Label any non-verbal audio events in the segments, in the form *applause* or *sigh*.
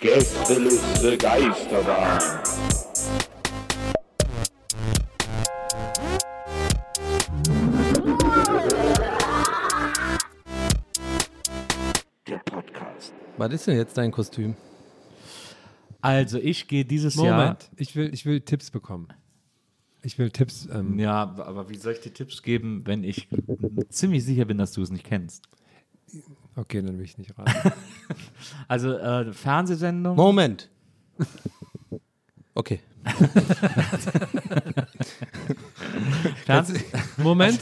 Gästeliste Geisterbahn. Der Podcast. Was ist denn jetzt dein Kostüm? Also ich gehe dieses Moment, ich will, ich will Tipps bekommen. Ich will Tipps. Ähm, Jahr. Ja, aber wie soll ich dir Tipps geben, wenn ich ziemlich sicher bin, dass du es nicht kennst? Okay, dann will ich nicht raten. *laughs* Also äh, Fernsehsendung. Moment. Okay. *laughs* Fernseh Moment.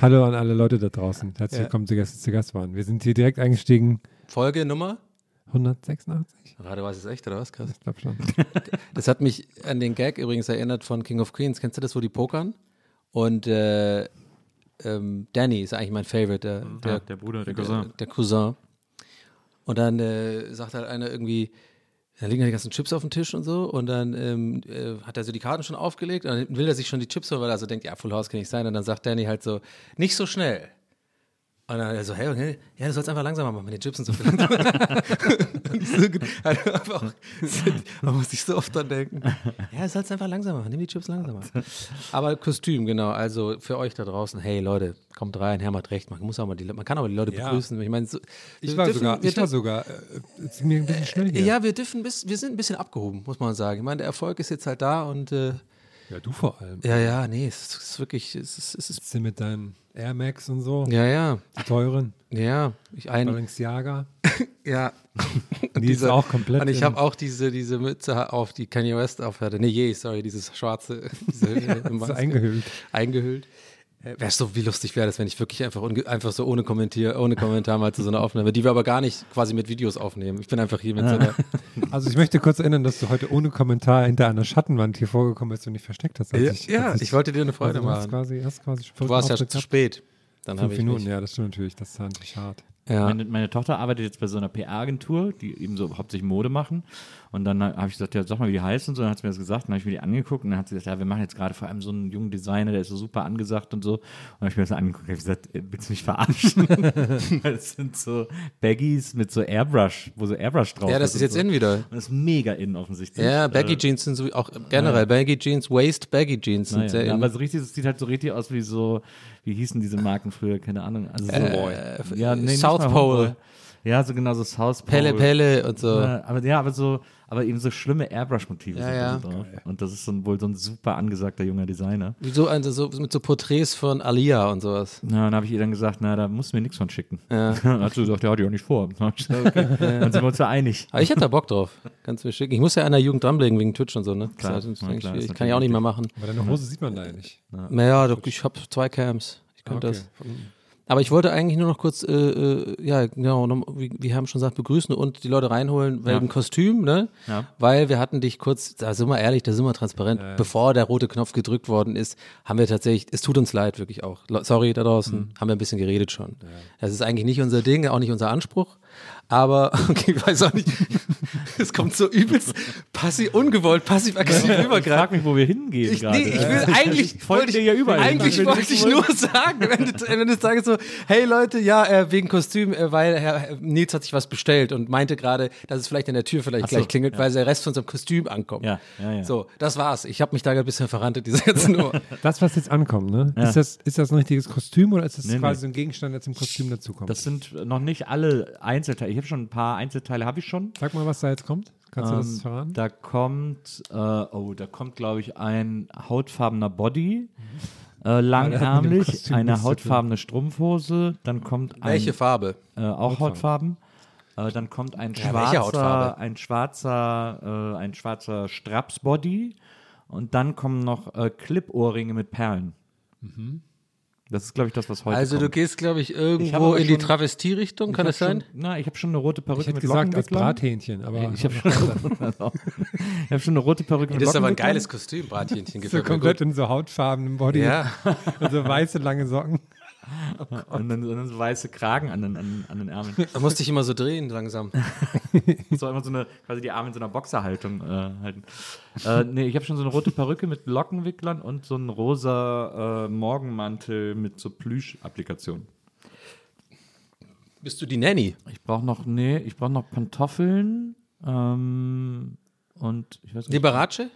Hallo an alle Leute da draußen. Herzlich Ja. willkommen zu Gäste zu Gast waren. Wir sind hier direkt eingestiegen. Folge Nummer? 186? Gerade war es echt, oder was? Krass. Ich glaube schon. *laughs* Das hat mich an den Gag übrigens erinnert von King of Queens. Kennst du das, wo die pokern? Und äh, ähm, Danny ist eigentlich mein Favorite, der, der, Ja, der Bruder, der Cousin. Der, Cousin. Und dann äh, sagt halt einer irgendwie, da liegen ja die ganzen Chips auf dem Tisch und so. Und dann ähm, äh, hat er so die Karten schon aufgelegt und dann will er sich schon die Chips holen, weil er so denkt, ja, Full House kann nicht sein. Und dann sagt Danny halt so, nicht so schnell. Und dann er so, hey, okay, ja, du sollst einfach langsamer machen mit den Chips und so. *laughs* und ich so, halt einfach, man muss sich so oft dran denken. Ja, du sollst einfach langsamer machen, nimm die Chips langsamer. Aber Kostüm, genau. Also für euch da draußen, hey Leute, kommt rein, Herr hat recht. Man, muss auch mal die, man kann aber die Leute Ja. begrüßen. Ich meine, so, Ich war dürfen- sogar, wir ich war sogar, äh, ist mir ein bisschen schnell hier. ja, wir dürfen, bis, wir sind ein bisschen abgehoben, muss man sagen. Ich meine, der Erfolg ist jetzt halt da und äh, Ja, du vor allem. ja, ja, nee, es ist wirklich, es ist, es ist mit deinen Air Max und so, ja, ja, die teuren, ja, ich ein, Balenciaga. *laughs* ja. *laughs* Die ist auch komplett Und ich habe auch diese, diese Mütze auf, die Kanye West aufhatte. Nee, je, sorry, dieses schwarze, *laughs* diese, Maske. eingehüllt. Eingehüllt. Wäre so, wie lustig wäre das, wenn ich wirklich einfach, einfach so ohne Kommentier, ohne Kommentar mal zu so einer Aufnahme, die wir aber gar nicht quasi mit Videos aufnehmen. Ich bin einfach hier mit so einer, *laughs* Also ich möchte kurz erinnern, dass du heute ohne Kommentar hinter einer Schattenwand hier vorgekommen bist und dich versteckt hast. Ja, ich, ja, als ich wollte dir eine Freude also machen. Quasi, hast quasi du warst ja zu spät. Dann Fünf ich Minuten, nicht. ja, das stimmt natürlich. Das ist natürlich hart. Ja. Meine, meine Tochter arbeitet jetzt bei so einer PR-Agentur, die eben so hauptsächlich Mode machen. Und dann habe ich gesagt, ja, sag mal, wie die heißt und so. Dann hat sie mir das gesagt, dann habe ich mir die angeguckt und dann hat sie gesagt, ja, wir machen jetzt gerade vor allem so einen jungen Designer, der ist so super angesagt und so. Und dann habe ich mir das angeguckt und habe gesagt, äh, willst du mich verarschen? *laughs* das sind so Baggies mit so Airbrush, wo so Airbrush drauf ja, das ist und jetzt so. in wieder. Und das ist mega in offensichtlich. Ja, Baggy Äh, Jeans sind so, auch generell, Baggy Jeans, Waist Baggy Jeans sind Naja, sehr ja, in. aber so richtig, es sieht halt so richtig aus wie so, wie hießen diese Marken früher, keine Ahnung. Also so, Äh, ja, nicht South Pole. Ja, so genau so South Pole. Pelle Pelle und so. Ja, aber ja, aber so, aber eben so schlimme Airbrush-Motive Ja, sind ja. drauf. Und das ist so ein, wohl so ein super angesagter junger Designer. So, also so mit so Porträts von Alia und sowas. Na, dann habe ich ihr dann gesagt, na, da musst du mir nichts von schicken. Ja. *laughs* dann hat sie gesagt, ja, hat die auch nicht vor. *laughs* Dann, ich gesagt, okay. dann sind wir uns ja einig. Aber ich hätte da Bock drauf. Kannst du mir schicken. Ich muss ja der Jugend dranbringen wegen Twitch und so, ne? Klar, das ist na eigentlich klar, schwierig. ist Kann ich auch nicht mehr machen. Aber deine Hose sieht man da ja nicht. Naja, doch, ich habe zwei Cams. Ich könnte Okay. das. Aber ich wollte eigentlich nur noch kurz, äh, äh, ja, genau, noch, wie, wir haben schon gesagt, begrüßen und die Leute reinholen wegen Kostüm, ne? Ja. Weil wir hatten dich kurz, da sind wir ehrlich, da sind wir transparent. Bevor der rote Knopf gedrückt worden ist, haben wir tatsächlich, es tut uns leid, wirklich auch. Sorry da draußen, haben wir ein bisschen geredet schon. Das ist eigentlich nicht unser Ding, auch nicht unser Anspruch. Aber, *laughs* okay, ich weiß auch nicht. Es kommt so übelst passiv, ungewollt, passiv-aggressiv rüber Ich frag gerade. mich, wo wir hingehen Ich, gerade. nee, ich will eigentlich, folge wollte dir ich, ja überall eigentlich Ich will wollte ich nur sagen, wenn du, wenn du sagst so, hey Leute, ja, äh, wegen Kostüm, äh, weil Herr Nils hat sich was bestellt und meinte gerade, dass es vielleicht an der Tür vielleicht Ach so, gleich klingelt, ja. weil der Rest von unserem Kostüm ankommt. Ja, ja, ja. So, das war's. Ich habe mich da ein bisschen verrannt in dieser ganzen Nummer. *laughs* Das, was jetzt ankommt, ne? Ja. Ist, das, ist das ein richtiges Kostüm oder ist das Nee, quasi nee. so ein Gegenstand, der zum Kostüm dazukommt? Das sind noch nicht alle Einzelteile. Ich habe schon ein paar Einzelteile, habe ich schon. Sag mal, was da jetzt kommt. Kannst du das Ähm, verraten? Da kommt, äh, oh, da kommt, glaube ich, ein hautfarbener Body, äh, langärmlich, eine hautfarbene Strumpfhose, dann kommt ein, Welche Farbe? äh, auch Hautfarben. Äh, dann kommt ein Ja, welche schwarzer, Hautfarbe? ein schwarzer, äh, ein schwarzer Strapsbody und dann kommen noch äh, Clip-Ohrringe mit Perlen. Das ist, glaube ich, das, was heute Also du kommt. gehst, glaube ich, Ich irgendwo aber in die Travestie-Richtung, kann Ich das sein? Schon, na, ich habe schon eine rote Perücke ich hätte mit gesagt, als Lockenwicklern. Brathähnchen, aber Ich habe schon, *laughs* ich hab schon eine rote Perücke mit Das ist aber ein geiles Kostüm, Brathähnchen. *laughs* so komplett gut. in so hautfarbenem Body Ja, *laughs* und so weiße lange Socken. *laughs* Und dann, und dann so weiße Kragen an den, an, an den Ärmeln. da musste ich immer so drehen langsam. *laughs* so immer so eine, quasi die Arme in so einer Boxerhaltung äh, halten. Äh, nee, ich habe schon so eine rote Perücke mit Lockenwicklern und so einen rosa äh, Morgenmantel mit so Plüsch-Applikationen. Bist du die Nanny? Ich brauche noch, nee, ich brauche noch Pantoffeln ähm, und ich weiß nicht. Liberace?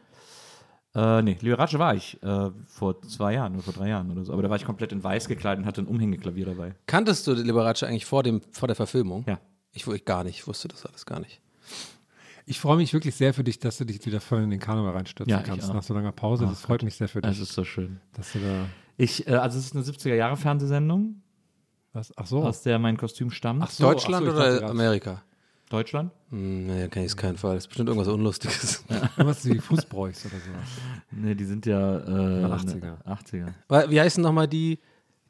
Äh, nee, Liberace war ich äh, vor zwei Jahren oder vor drei Jahren oder so. Aber da war ich komplett in weiß gekleidet und hatte ein Umhängeklavier dabei. Kanntest du Liberace eigentlich vor, dem, vor der Verfilmung? Ja. Ich, ich gar nicht, ich wusste das alles gar nicht. Ich freue mich wirklich sehr für dich, dass du dich wieder voll in den Karneval reinstürzen Ja, kannst nach so langer Pause. das freut mich sehr für dich, Es ist so schön. dass du da. Ich, äh, also es ist eine 70er-Jahre-Fernsehsendung, Was? Ach so. aus der mein Kostüm stammt. Ach so, Deutschland ach so, oder grad. Amerika? Deutschland? Hm, nee, kann ich es keinen Fall. Das ist bestimmt irgendwas Unlustiges. *laughs* Was wie Fußbräuchs oder sowas. Nee, die sind ja äh, 80er. 80er. Weil- Wie heißen nochmal die,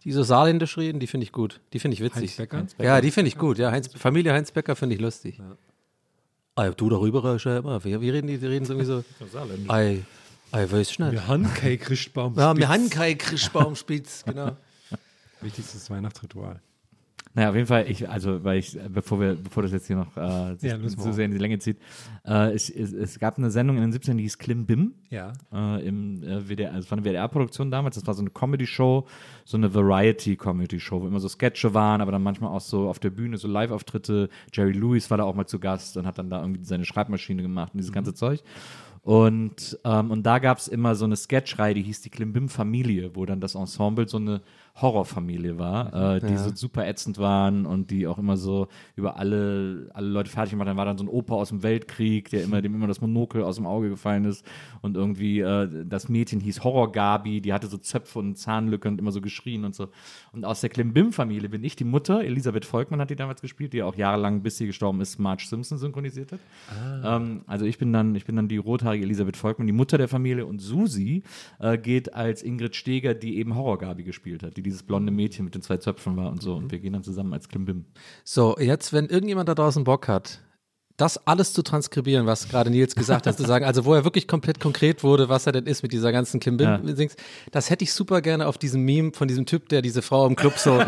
die so saarländisch reden? Die finde ich gut. Die finde ich witzig. Heinz Becker? Heinz Ja, die finde ich gut. Ja, Heinz, Familie Heinz Becker finde ich lustig. Ei, du darüber ist ja immer. Wie, wie reden die? Die reden so irgendwie so. Ei, ei, weiß ich nicht. Handcake Christbaum. Ja, wir haben kein Krischbaumspitz, genau. Wichtigstes Weihnachtsritual. Naja, auf jeden Fall, ich, also, weil ich, bevor wir, bevor das jetzt hier noch äh, sich Ja, zu sehr in die Länge zieht, äh, es, es, es gab eine Sendung in den 70ern, die hieß Klimbim. Ja. äh, im äh, WDR, also es war eine WDR-Produktion damals, das war so eine Comedy-Show, so eine Variety-Comedy-Show, wo immer so Sketche waren, aber dann manchmal auch so auf der Bühne so Live-Auftritte. Jerry Lewis war da auch mal zu Gast und hat dann da irgendwie seine Schreibmaschine gemacht und dieses ganze Zeug. Und, ähm, und da gab es immer so eine Sketchreihe, die hieß die Klimbim-Familie, wo dann das Ensemble so eine Horrorfamilie war, äh, die so super ätzend waren und die auch immer so über alle, alle Leute fertig gemacht haben. Dann war dann so ein Opa aus dem Weltkrieg, der immer, dem immer das Monokel aus dem Auge gefallen ist und irgendwie äh, das Mädchen hieß Horror Gabi, die hatte so Zöpfe und Zahnlücke und immer so geschrien und so. Und aus der Klimbim-Familie bin ich die Mutter, Elisabeth Volkmann hat die damals gespielt, die auch jahrelang, bis sie gestorben ist, Marge Simpson synchronisiert hat. Ähm, also ich bin dann, ich bin dann die rothaarige Elisabeth Volkmann, die Mutter der Familie und Susi äh, geht als Ingrid Steger, die eben Horror Gabi gespielt hat, die dieses blonde Mädchen mit den zwei Zöpfen war und so. Und wir gehen dann zusammen als Klimbim. So, jetzt, wenn irgendjemand da draußen Bock hat, das alles zu transkribieren, was gerade Nils gesagt hat, zu sagen, also wo er wirklich komplett konkret wurde, was er denn ist mit dieser ganzen Klimbim-Dings, das hätte ich super gerne auf diesem Meme von diesem Typ, der diese Frau im Club so,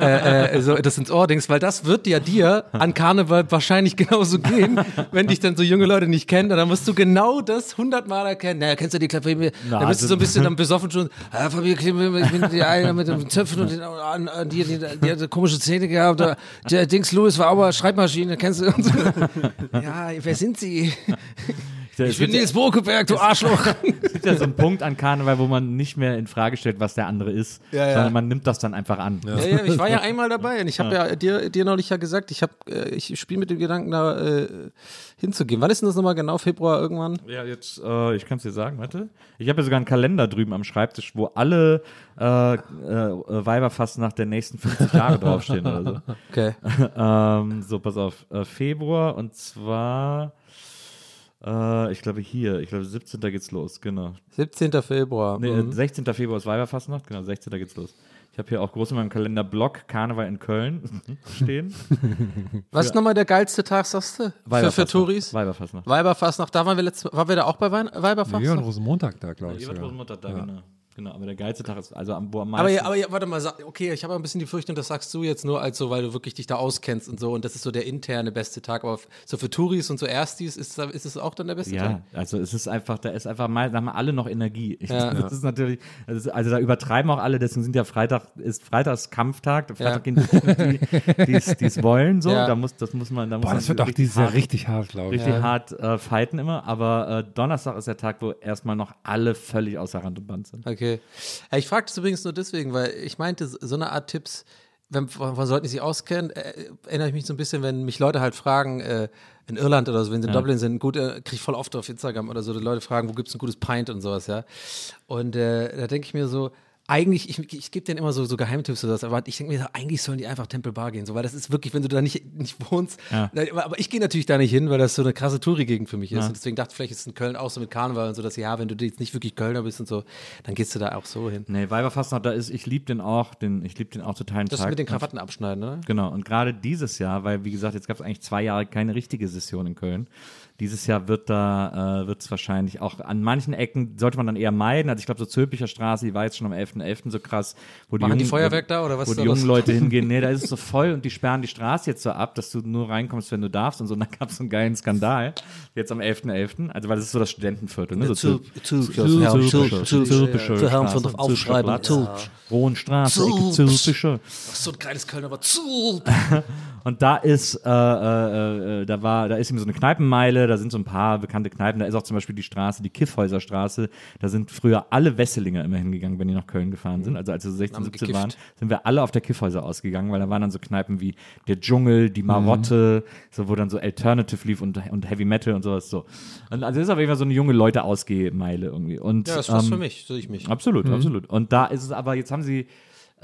äh, äh, so das ins Ohr dings, weil das wird ja dir an Karneval wahrscheinlich genauso gehen, wenn dich dann so junge Leute nicht kennen, dann musst du genau das hundertmal erkennen. Naja, kennst du die Klimbim? Na, Da bist du also- so ein bisschen dann besoffen schon, ah, Familie Klimbim, ich bin die eine mit den Zöpfen und den, an, an, die, die, die hatte komische Zähne gehabt, der, der Dings Lewis war aber Schreibmaschine, kennst du? Ja, wer sind Sie? *laughs* Ich bin Nils Bokeberg, du Arschloch. *laughs* Es gibt ja so einen Punkt an Karneval, wo man nicht mehr in Frage stellt, was der andere ist, Ja, ja. sondern man nimmt das dann einfach an. Ja, ja, ich war ja einmal dabei und ich habe ja dir, dir neulich ja gesagt, ich, hab, äh, ich spiele mit dem Gedanken, da äh, hinzugehen. Wann ist denn das nochmal genau? Februar irgendwann? Ja, jetzt, äh, ich kann es dir sagen, warte. Ich habe ja sogar einen Kalender drüben am Schreibtisch, wo alle äh, äh, Weiberfastnacht der nächsten 50 Jahre draufstehen oder so. *laughs* Okay. *laughs* ähm, so, pass auf. Äh, Februar und zwar, äh, ich glaube hier, ich glaube 17. geht's los, genau. 17. Februar. Nee, Mhm. äh, 16. Februar ist Weiberfastnacht, genau, 16. geht's los. Ich habe hier auch groß in meinem Kalender Block Karneval in Köln *laughs* stehen. Was ist nochmal der geilste Tag, sagst du? Für, für. Touris? Weiberfastnacht. Weiberfastnacht, da waren wir letztes Waren wir da auch bei Weiberfastnacht? Ja, Rosenmontag da, glaube ich. Sogar. Rosenmontag da, genau. Genau, aber der geilste Tag ist, also am, wo am Aber meisten. ja, aber ja, warte mal, okay, ich habe ein bisschen die Fürchtung, das sagst du jetzt nur als so, weil du wirklich dich da auskennst und so und das ist so der interne beste Tag. Aber so für Touris und so Erstis ist, ist es auch dann der beste Ja, Tag? also es ist einfach, da ist einfach mal, da haben alle noch Energie. Ich, *laughs* Ja. das ist natürlich, das ist, also da übertreiben auch alle, deswegen sind ja Freitag, ist Freitags Kampftag, der Freitag Ja. gehen die, die, die es- wollen, so, Ja. da muss, das muss man, da muss Boah, man das wird auch dieses Jahr richtig hart, glaube ich. richtig hart äh, fighten immer, aber äh, Donnerstag ist der Tag, wo erstmal noch alle völlig außer Rand und Band sind. Okay. Ja, ich fragte es übrigens nur deswegen, weil ich meinte, so eine Art Tipps, wenn, von, Leuten, die sich auskennen, äh, erinnere ich mich so ein bisschen, wenn mich Leute halt fragen, äh, in Irland oder so, wenn sie in Dublin sind, gut, äh, kriege ich voll oft auf Instagram oder so, die Leute fragen, wo gibt es ein gutes Pint und sowas, ja. Und äh, da denke ich mir so, eigentlich, ich, ich gebe denen immer so, so Geheimtipps oder das, aber ich denke mir, so, eigentlich sollen die einfach Temple Bar gehen, so, weil das ist wirklich, wenn du da nicht, nicht wohnst. Ja. Aber- ich gehe natürlich da nicht hin, weil das so eine krasse Touri-Gegend für mich ist. Ja. Und deswegen dachte ich, vielleicht ist es in Köln auch so mit Karneval und so, dass ja, wenn du jetzt nicht wirklich Kölner bist und so, dann gehst du da auch so hin. Nee, Weiberfastnacht, da ist, ich liebe den auch, den, ich liebe den auch totalen Das Tag. mit den Krawatten abschneiden, oder? Genau, und gerade dieses Jahr, weil wie gesagt, jetzt gab es eigentlich zwei Jahre keine richtige Session in Köln. Dieses Jahr wird da, äh, wird es wahrscheinlich auch an manchen Ecken, sollte man dann eher meiden. Also ich glaube, so Zülpicher Straße, die war jetzt schon am 11.11. so krass. Wo Machen die jungen- Feuerwerk wo, da, oder was Wo ist die jungen Leute hingehen. Nee, da ist es so voll und die sperren die Straße jetzt so ab, dass du nur reinkommst, wenn du darfst. Und so, und dann gab es so einen geilen Skandal. Jetzt am 11.11. Also weil das ist so das Studentenviertel. Ne? So Zülp- Zülpische Herren von Aufschreiben, Zülpischer Rohenstraße, Ecke Zülpische. So ein geiles Kölner Wort. Zulp. *laughs* Und da ist, äh, äh, äh, da war, da ist eben so eine Kneipenmeile, da sind so ein paar bekannte Kneipen, da ist auch zum Beispiel die Straße, die Kiffhäuser Straße, da sind früher alle Wesselinger immer hingegangen, wenn die nach Köln gefahren sind. Also als wir so 16, Haben 17 gekifft. waren, sind wir alle auf der Kiffhäuser ausgegangen, weil da waren dann so Kneipen wie der Dschungel, die Marotte, so wo dann so Alternative lief und, und Heavy Metal und sowas so. Und also das ist auf jeden Fall so eine junge Leute Ausgehmeile irgendwie. Und, Ja, das ist was ähm, für mich, sehe ich mich. Absolut, absolut. Und da ist es aber, jetzt haben sie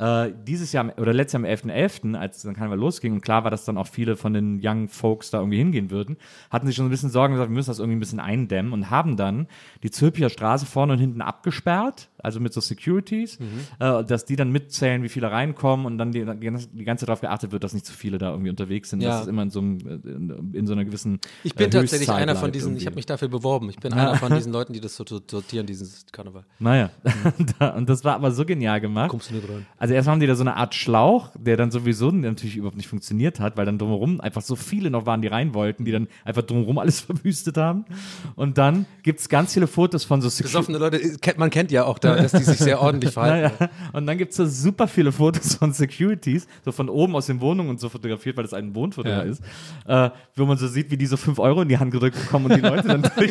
äh, dieses Jahr oder letztes Jahr am 11.11., als dann Karneval losging und klar war, dass dann auch viele von den Young Folks da irgendwie hingehen würden, hatten sich schon ein bisschen Sorgen gesagt, wir müssen das irgendwie ein bisschen eindämmen und haben dann die Zülpicher Straße vorne und hinten abgesperrt, also mit so Securities, äh, dass die dann mitzählen, wie viele reinkommen und dann die, die ganze Zeit darauf geachtet wird, dass nicht zu viele da irgendwie unterwegs sind, Ja. dass es immer in so, einem, äh, in, so einer gewissen Ich bin äh, tatsächlich einer von bleibt diesen, ich irgendwie. habe mich dafür beworben. Ich bin einer von diesen *laughs* Leuten, die das so so- sortieren, dieses Karneval. Naja, *laughs* Da- und das war aber so genial gemacht. Kommst du nicht rein? Also erstmal haben die da so eine Art Schlauch, der dann sowieso natürlich überhaupt nicht funktioniert hat, weil dann drumherum einfach so viele noch waren, die rein wollten, die dann einfach drumherum alles *laughs* verwüstet haben. Und dann gibt's ganz viele Fotos von so Security. Besoffene Leute, man kennt ja auch da, dass die sich sehr ordentlich verhalten. *laughs* Naja. Und dann gibt's so super viele Fotos von Securities, so von oben aus den Wohnungen und so fotografiert, weil das ein Wohnfoto Ja. ist, äh, wo man so sieht, wie die so fünf Euro in die Hand gedrückt bekommen und die Leute dann *laughs* durch.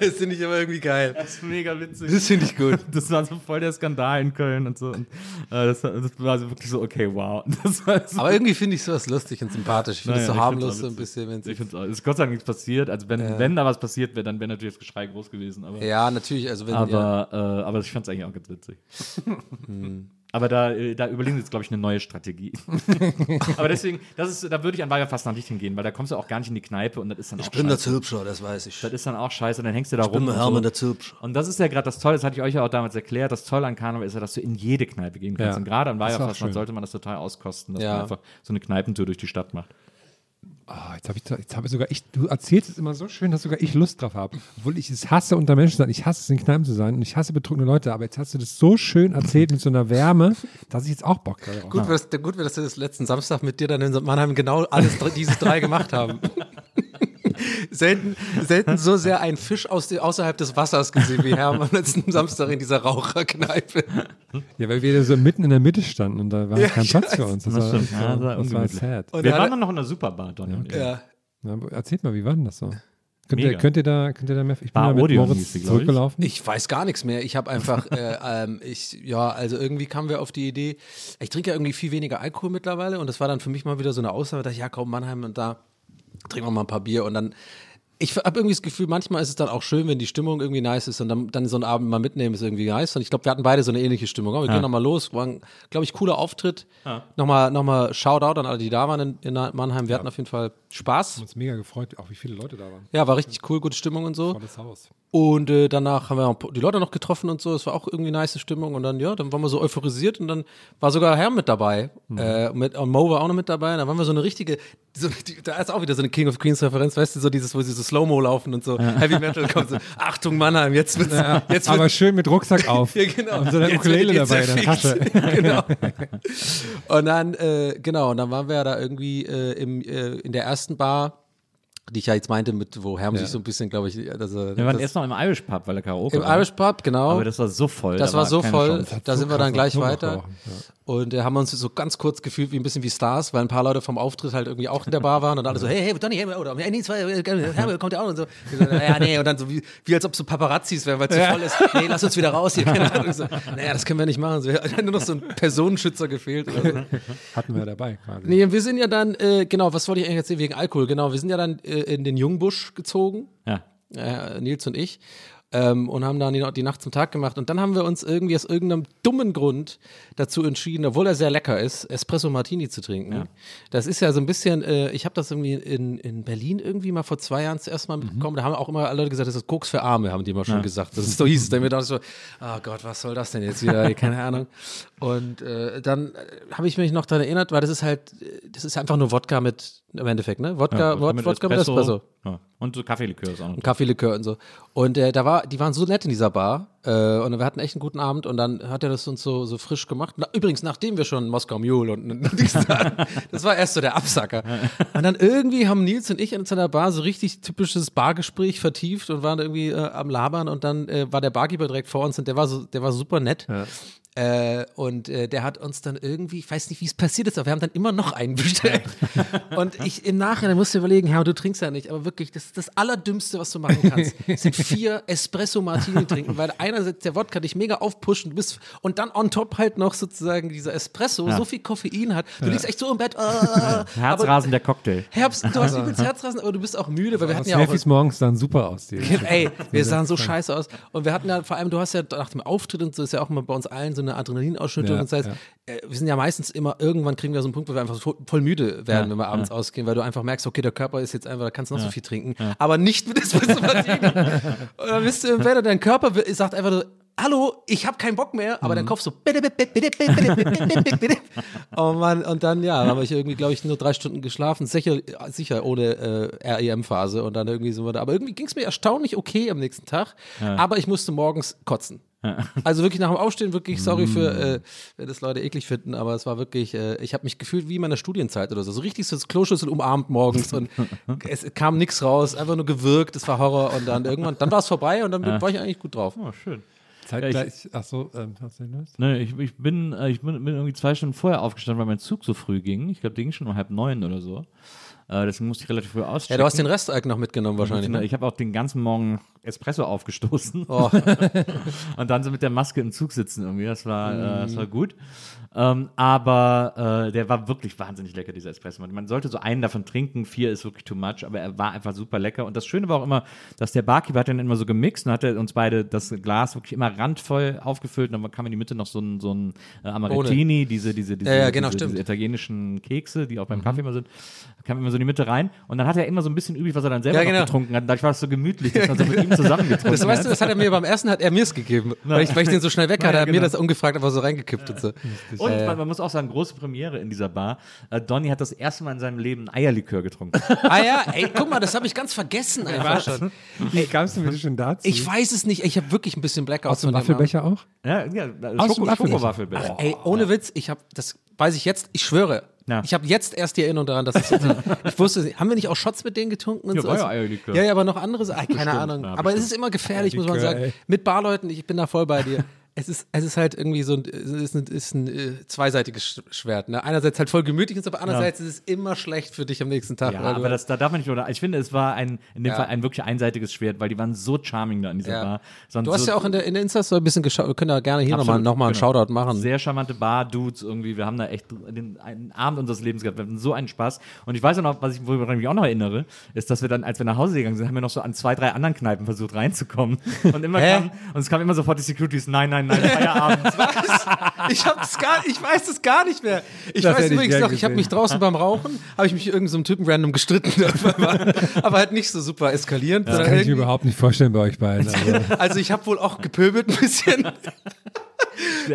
das finde ich aber irgendwie geil. Das ist mega witzig. Das finde ich gut. Das war so voll der Skandal in Köln und so. Und, äh, das, war- das war so wirklich so, okay, wow. *laughs* So, Aber irgendwie finde ich sowas lustig und sympathisch. Ich finde es Naja, so harmlos so ein bisschen, wenn ich finde es ist Gott sei Dank nichts passiert. Also wenn, wenn da was passiert wäre, dann wäre natürlich das Geschrei groß gewesen. Aber, Ja, natürlich, also wenn ja, aber, äh, aber ich fand es eigentlich auch ganz witzig. *laughs* Aber da, äh, da überlegen sie jetzt, glaube ich, eine neue Strategie. *laughs* aber deswegen, das ist, da würde ich an Weiberfastnacht nicht hingehen, weil da kommst du auch gar nicht in die Kneipe und das ist dann auch scheiße. Zülpscher, das weiß ich. Das ist dann auch scheiße, dann hängst du da rum. der und Hermann so. der Zülpscher. Und das ist ja gerade das Tolle, das hatte ich euch ja auch damals erklärt. Das Tolle an Karneval ist ja, dass du in jede Kneipe gehen kannst. Ja. Und gerade an Weiberfastnacht schön. sollte man das total auskosten, dass Ja. man einfach so eine Kneipentour durch die Stadt macht. Oh, jetzt habe ich, jetzt hab ich sogar ich, du erzählst es immer so schön, dass sogar ich Lust drauf habe. Obwohl ich es hasse, unter Menschen zu sein. Ich hasse es, in Kneipen zu sein und ich hasse betrunkene Leute. Aber jetzt hast du das so schön erzählt mit so einer Wärme, dass ich jetzt auch Bock habe. Gut, dass, gut, dass wir das letzten Samstag mit dir dann in Mannheim genau alles diese drei gemacht haben. *laughs* selten, selten so sehr einen Fisch aus außerhalb des Wassers gesehen wie Hermann am letzten Samstag in dieser Raucherkneipe. Ja, weil wir so mitten in der Mitte standen und da war Ja, kein Platz für uns. Das, Das war, stimmt. Ja, das war das war sad. Und Wir waren dann noch in der Superbar, Donny und ich. Ja. Na, erzählt mal, wie war denn das so? Könnt ihr, könnt ihr da, könnt ihr da mehr? Ich bin Bar da mit hieß Moritz ich. zurückgelaufen. Ich weiß gar nichts mehr. Ich habe einfach, äh, *laughs* ähm, ich, ja, also irgendwie kamen wir auf die Idee, ich trinke ja irgendwie viel weniger Alkohol mittlerweile und das war dann für mich mal wieder so eine Aussage, da dachte ich, ja komm, Mannheim und da trinken wir mal ein paar Bier und dann, ich habe irgendwie das Gefühl, manchmal ist es dann auch schön, wenn die Stimmung irgendwie nice ist und dann, dann so einen Abend mal mitnehmen ist irgendwie nice und ich glaube, wir hatten beide so eine ähnliche Stimmung. Oh, wir gehen nochmal los, war ein, glaube ich, cooler Auftritt. Nochmal, nochmal Shoutout an alle, die da waren in, in Mannheim. Wir hatten auf jeden Fall Spaß. uns mega gefreut, auch wie viele Leute da waren. Ja, war richtig cool, gute Stimmung und so. Volles Haus. Und äh, danach haben wir auch die Leute noch getroffen und so. Es war auch irgendwie nice Stimmung. Und dann, ja, dann waren wir so euphorisiert und dann war sogar Herr mit dabei. Äh, mit, und Mo war auch noch mit dabei. Da waren wir so eine richtige, so, die, da ist auch wieder so eine King of Queens Referenz, weißt du, so dieses, wo sie so Slow-Mo laufen und so Heavy Metal kommt so, *laughs* Achtung Mannheim, jetzt wird's, jetzt Aber wird's, schön mit Rucksack auf. *laughs* ja, genau. Und so eine Jetzt Ukulele dabei in der jetzt Tasche. *laughs* genau. Und dann, äh, genau, und dann waren wir ja da irgendwie äh, im, äh, in der ersten Bar, die ich ja jetzt meinte, mit, wo Herm sich so ein bisschen, glaube ich, also, Wir waren das, erst noch im Irish Pub, weil der Karaoke im war. Irish Pub, genau. Aber das war so voll. Das da war so voll, Chance. da so sind wir dann gleich weiter. Und äh, haben uns so ganz kurz gefühlt wie ein bisschen wie Stars, weil ein paar Leute vom Auftritt halt irgendwie auch in der Bar waren und alle so, hey, hey, Donny, hey, oder hey, nee, zwei, Herr, kommt ja auch und so. Wir so, Ja, nee, und dann so wie, wie als ob so Paparazzis wären, weil es zu voll ist. Nee, lass uns wieder raus hier. Keine Ahnung. So, naja, das können wir nicht machen. So, nur noch so ein Personenschützer gefehlt. Oder so. Hatten wir dabei quasi. Nee, wir sind ja dann, äh, genau, was wollte ich eigentlich erzählen wegen Alkohol? Genau, wir sind ja dann äh, in den Jungbusch gezogen Ja. äh, Nils und ich, ähm, und haben dann die, die Nacht zum Tag gemacht. Und dann haben wir uns irgendwie aus irgendeinem dummen Grund dazu entschieden, obwohl er sehr lecker ist, Espresso Martini zu trinken. Das ist ja so ein bisschen, äh, ich habe das irgendwie in, in Berlin irgendwie mal vor zwei Jahren zuerst mal mitbekommen. Da haben auch immer alle Leute gesagt, das ist Koks für Arme, haben die immer schon gesagt. Das ist so hieß es. Dann mir dachte ich so, oh Gott, was soll das denn jetzt wieder? Keine Ahnung. Und äh, dann äh, habe ich mich noch daran erinnert, weil das ist halt, äh, das ist einfach nur Wodka mit, im Endeffekt, ne? Wodka, Wodka, Wodka mit Espresso. Ja. Und so Kaffeelikör ist auch noch. Und Kaffeelikör und so. Und äh, da war, die waren so nett in dieser Bar. Äh, und wir hatten echt einen guten Abend und dann hat er das uns so, so frisch gemacht. Na, übrigens, nachdem wir schon Moskau Mule und, *laughs* das war erst so der Absacker. Und dann irgendwie haben Nils und ich in seiner Bar so richtig typisches Bargespräch vertieft und waren irgendwie äh, am Labern und dann äh, war der Barkeeper direkt vor uns und der war so, der war super nett. Äh, und äh, der hat uns dann irgendwie, ich weiß nicht, wie es passiert ist, aber wir haben dann immer noch einen bestellt. *laughs* und ich im Nachhinein musste überlegen, ja, du trinkst ja nicht, aber wirklich, das ist das Allerdümmste, was du machen kannst, sind vier *laughs* Espresso Martini trinken, weil einerseits der Wodka dich mega du bist, und dann on top halt noch sozusagen dieser Espresso so viel Koffein hat. Du liegst echt so im Bett. *laughs* Äh, aber Herzrasen der Cocktail. Herbst, du hast übelst Herzrasen, aber du bist auch müde, weil wir hatten ja auch Selfies morgens sahen super aus. Die. Ey, wir sahen so scheiße aus. Und wir hatten ja, vor allem, du hast ja nach dem Auftritt und so ist ja auch immer bei uns allen so eine Adrenalinausschüttung. Ja, und das heißt, ja. äh, wir sind ja meistens immer, irgendwann kriegen wir so einen Punkt, wo wir einfach voll, müde werden, wenn wir abends ausgehen, weil du einfach merkst, okay, der Körper ist jetzt einfach, da kannst du noch so viel trinken, aber nicht mit Espresso Martini. *laughs* und dann bist du im Bett und dein Körper sagt einfach so, Hallo, ich habe keinen Bock mehr, aber dein Kopf so. Oh Mann, und dann, ja, habe ich irgendwie, glaube ich, nur drei Stunden geschlafen, sicher, sicher ohne äh, REM-Phase und dann irgendwie so weiter. Aber irgendwie ging es mir erstaunlich okay am nächsten Tag, aber ich musste morgens kotzen. Also wirklich nach dem Aufstehen, wirklich, sorry für, äh, wenn das Leute eklig finden, aber es war wirklich, äh, ich habe mich gefühlt wie in meiner Studienzeit oder so. So richtig so das Kloschüssel umarmt morgens und *laughs* es kam nichts raus, einfach nur gewirkt, es war Horror und dann irgendwann, dann war es vorbei und dann war ich eigentlich gut drauf. Oh, schön. Zeitgleich, ach so, ähm, hast du den? Ne, ich, ich, bin, äh, ich bin, bin irgendwie zwei Stunden vorher aufgestanden, weil mein Zug so früh ging. Ich glaube, der ging schon um halb neun oder so. Äh, deswegen musste ich relativ früh Ja, auschecken. du hast den Rest eigentlich noch mitgenommen wahrscheinlich. Ne? Ich habe auch den ganzen Morgen Espresso aufgestoßen Oh. *laughs* und dann so mit der Maske im Zug sitzen irgendwie. Das war, äh, das Mhm. war gut. Ähm, aber äh, der war wirklich wahnsinnig lecker, dieser Espresso. Man sollte so einen davon trinken, vier ist wirklich too much, aber er war einfach super lecker. Und das Schöne war auch immer, dass der Barkeeper hat dann immer so gemixt und hat er uns beide das Glas wirklich immer randvoll aufgefüllt. Und dann kam in die Mitte noch so ein, so ein äh, Amarettini, diese, diese, diese, Ja, ja, genau, diese, diese italienischen Kekse, die auch beim Kaffee immer sind, kam immer so in die Mitte rein. Und dann hat er immer so ein bisschen übrig, was er dann selber Ja, genau. getrunken hat. Und dadurch war es so gemütlich, *laughs* dass man so mit ihm zusammen getrunken Das weißt hat. du, das hat er mir beim ersten hat er mir es gegeben, weil ich, weil ich den so schnell weg hatte, hat mir genau. das ungefragt einfach so reingekippt und so. Und man, man muss auch sagen, große Premiere in dieser Bar. Äh, Donny hat das erste Mal in seinem Leben ein Eierlikör getrunken. *laughs* Ah ja, ey, guck mal, das habe ich ganz vergessen einfach schon. Wie kamst du bitte schon dazu? Ich weiß es nicht, ich habe wirklich ein bisschen Blackout Aus dem Waffelbecher auch? ja, ja, Aus Schoko, dem Waffelbecher. Schokowaffelbecher. Abend. Ey, ohne Witz, ich habe das weiß ich jetzt, ich schwöre. Ja. Ich habe jetzt erst die Erinnerung daran, dass es *laughs* ich wusste, haben wir nicht auch Shots mit denen getrunken und Ja, so? war ja Also- Eierlikör. Ja, ja, aber noch andere, Sa- keine Bestimmt, Ahnung. ja, aber es bestimmt. ist immer gefährlich, muss man Eierlikör, sagen. ey. Mit Barleuten, ich bin da voll bei dir. Es ist, es ist halt irgendwie so ein, ist ein, ist ein äh, zweiseitiges Sch- Schwert. Ne? Einerseits halt voll gemütlich so, aber andererseits ist es immer schlecht für dich am nächsten Tag. Ja, aber das, da darf man nicht, oder? Ich finde, es war ein, in dem Ja. Fall ein wirklich einseitiges Schwert, weil die waren so charming da in dieser Ja. Bar. Sonst Du hast so, ja auch in der, in der Insta-Story ein bisschen geschaut, wir können da gerne hier nochmal noch mal einen genau. Shoutout machen. Sehr charmante Bar-Dudes irgendwie. Wir haben da echt den, einen Abend unseres Lebens gehabt. Wir hatten so einen Spaß. Und ich weiß auch noch, was ich, woran ich mich auch noch erinnere, ist, dass wir dann, als wir nach Hause gegangen sind, haben wir noch so an zwei, drei anderen Kneipen versucht reinzukommen. *laughs* Und immer kam, und es kam immer sofort die Securities, nein, nein, nein, nein, Feierabend. *laughs* Ich hab's gar, ich weiß es gar nicht mehr. Ich Das weiß ich übrigens gern noch, ich habe gesehen. mich draußen beim Rauchen, habe ich mich irgendeinem so einem Typen random gestritten, *laughs* aber halt nicht so super eskalierend. Das kann ich mir irgendwie- überhaupt nicht vorstellen bei euch beiden. *laughs* Also. also ich habe wohl auch gepöbelt ein bisschen.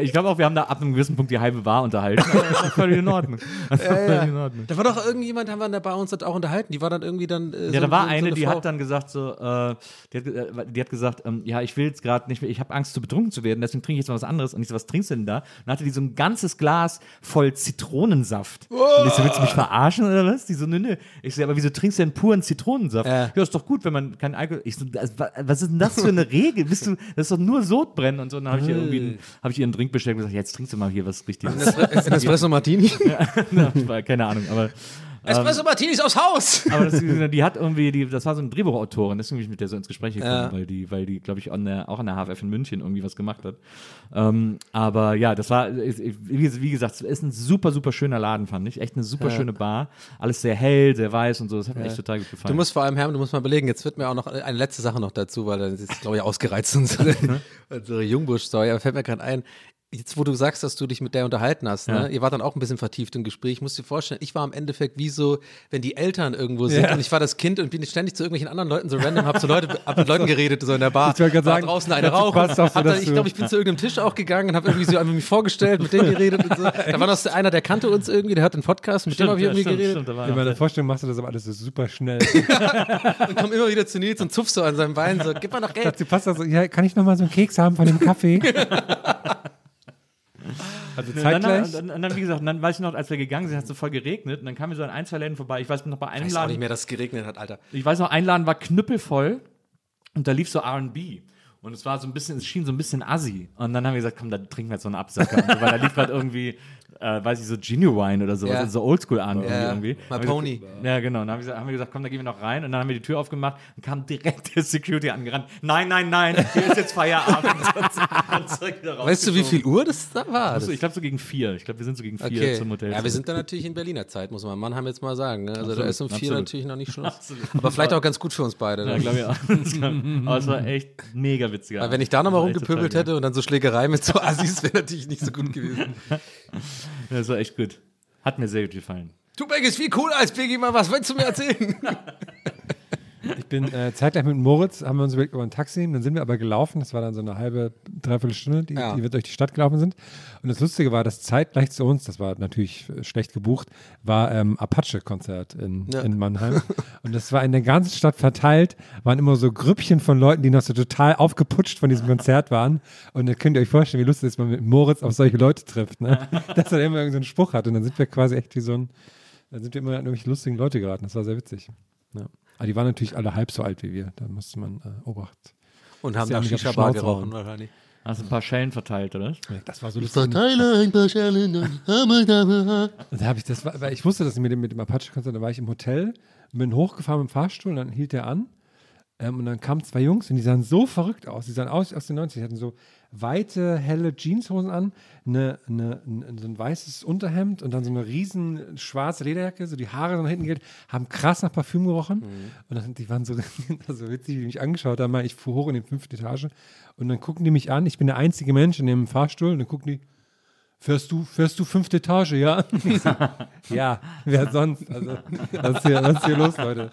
Ich glaube auch, wir haben da ab einem gewissen Punkt die halbe Wahr unterhalten. Das war völlig in Ordnung. War völlig in Ordnung. Da war doch irgendjemand, haben wir da bei uns das auch unterhalten. Die war dann irgendwie dann. Äh, Ja, so, da war so, eine, die Frau. hat dann gesagt so, äh, die, hat, äh, die hat gesagt, ähm, ja, ich will jetzt gerade nicht mehr, ich habe Angst zu betrunken zu werden, deswegen trinke ich jetzt mal was anderes. Und ich so, was trinkst du denn da? Und dann hatte die so ein ganzes Glas voll Zitronensaft. Und ich so, willst du mich verarschen oder was? Die so, nö, nö. Ich so, ja, aber wieso trinkst du denn puren Zitronensaft? Ja. Ja, ist doch gut, wenn man keinen Alkohol. Ich so, was ist denn das für eine *laughs* Regel? Bist du, das ist doch nur Sodbrennen und so. Und dann habe ich ihr irgendwie, einen- habe ich ihr einen Drink bestellt und gesagt, jetzt trinkst du mal hier was richtiges. Espresso Martini. *laughs* Ja, Keine Ahnung, aber. Espresso Martinis aufs Haus. *laughs* Aber das, die hat irgendwie, die, das war so eine Drehbuchautorin, deswegen bin ich mit der so ins Gespräch gekommen, Ja. weil die, weil die, glaube ich, an der, auch an der HFF in München irgendwie was gemacht hat. Ähm, aber ja, das war, wie, gesagt, es ist ein super, super schöner Laden, fand ich. Echt eine super schöne Bar. Alles sehr hell, sehr weiß und so. Das hat mir echt total gut gefallen. Du musst vor allem, Herm, du musst mal belegen, jetzt wird mir auch noch eine letzte Sache noch dazu, weil dann ist, glaube ich, ausgereizt unsere, *laughs* unsere Jungbusch-Story. Aber fällt mir gerade ein, jetzt wo du sagst, dass du dich mit der unterhalten hast, ne? Ja. ihr wart dann auch ein bisschen vertieft im Gespräch, musst dir vorstellen, ich war im Endeffekt wie so, wenn die Eltern irgendwo sind und ich war das Kind und bin ständig zu irgendwelchen anderen Leuten so random, hab zu Leute, hab mit Leuten geredet, so in der Bar. Ich wollte gerade War sagen, draußen eine rauchen. so, Hab dann, ich glaube, ich bin zu irgendeinem Tisch auch gegangen und habe irgendwie so einfach mich vorgestellt, mit denen geredet und so. *laughs* Da war noch einer, der kannte uns irgendwie, der hat einen Podcast, mit dem habe ich ja, irgendwie stimmt, geredet. stimmt, In meiner der- Vorstellung machst du das aber alles so super schnell. *laughs* und komm immer wieder zu Nils und zupf so an seinem Bein, so, gib mal noch Geld. Dazu passt das so, ja, kann ich noch mal so einen Keks haben von dem Kaffee? *laughs* also Und dann, zeitgleich. und, und dann, wie gesagt, dann weiß ich noch, als wir gegangen sind, hat es so voll geregnet und dann kamen wir so an ein, zwei Läden vorbei. Ich weiß noch bei einem Ich weiß auch nicht Laden, mehr, dass es geregnet hat, Alter. ich weiß noch, ein Laden war knüppelvoll und da lief so R&B. Und es war so ein bisschen, es schien so ein bisschen assi. Und dann haben wir gesagt, komm, da trinken wir jetzt so einen Absacker. so, weil da lief halt irgendwie, äh, weiß ich, so Genuine oder sowas, Ja. also so Oldschool an Ja. irgendwie. My Pony. gesagt- Ja, genau. Und dann haben wir, gesagt, haben wir gesagt, komm, da gehen wir noch rein. Und dann haben wir die Tür aufgemacht und kam direkt *laughs* der Security angerannt. Nein, nein, nein, hier ist jetzt Feierabend. *laughs* Weißt du, wie viel Uhr das da war? Ich glaube so gegen vier. Ich glaube, wir sind so gegen vier okay. zum Hotel. Ja, wir sind da natürlich in Berliner Zeit, muss man Mannheim jetzt mal sagen. Ne? Also da Absolut, ist um vier absolut. natürlich noch nicht Schluss. Absolut. Aber vielleicht auch ganz gut für uns beide. Ja, ne? glaube ich auch. *laughs* Aber es war echt mega witziger. Weil wenn ich da nochmal rumgepöbelt hätte und dann so Schlägerei mit so Assis, wäre natürlich nicht so gut gewesen. *laughs* Das war echt gut. Hat mir sehr gut gefallen. Tupac ist viel cooler als Biggie, mal was willst du mir erzählen? *laughs* Ich bin äh, zeitgleich mit Moritz, haben wir uns überlegt, über ein Taxi nehmen. Dann sind wir aber gelaufen. Das war dann so eine halbe, dreiviertel Stunde, die, Ja. die wir durch die Stadt gelaufen sind. Und das Lustige war, dass zeitgleich zu uns, das war natürlich schlecht gebucht, war ähm, Apache-Konzert in, Ja. in Mannheim. *laughs* Und das war in der ganzen Stadt verteilt, waren immer so Grüppchen von Leuten, die noch so total aufgeputscht von diesem Konzert waren. Und da könnt ihr euch vorstellen, wie lustig es ist, wenn man mit Moritz auf solche Leute trifft. Ne? *laughs* Dass er immer irgendeinen so einen Spruch hat. Und dann sind wir quasi echt wie so ein, dann sind wir immer an irgendwelche lustigen Leute geraten. Das war sehr witzig. Ja. Aber die waren natürlich alle halb so alt wie wir. Da musste man äh, Obacht. Und haben die Shisha-Bar gerochen wahrscheinlich. Hast ein paar Schellen verteilt, oder? Das war so lustig. Verteile ein paar Schellen da habe ich das, war- weil ich wusste, dass ich mit dem, mit dem Apache-Konzert, da war ich im Hotel, bin hochgefahren mit dem Fahrstuhl, und dann hielt der an. Ähm, und dann kamen zwei Jungs und die sahen so verrückt aus. Die sahen aus aus den 90 Die hatten so weite, helle Jeanshosen an, eine, eine, ein, so ein weißes Unterhemd und dann so eine riesen schwarze Lederjacke, so die Haare so nach hinten geht, haben krass nach Parfüm gerochen. Und dann, die waren so, *laughs* so witzig, wie die mich angeschaut haben. Ich fuhr hoch in die fünfte Etage und dann gucken die mich an. Ich bin der einzige Mensch in dem Fahrstuhl und dann gucken die, Fährst du, fährst du fünfte Etage, ja? *laughs* So, ja, wer sonst? Also, was ist, hier, was ist hier los, Leute?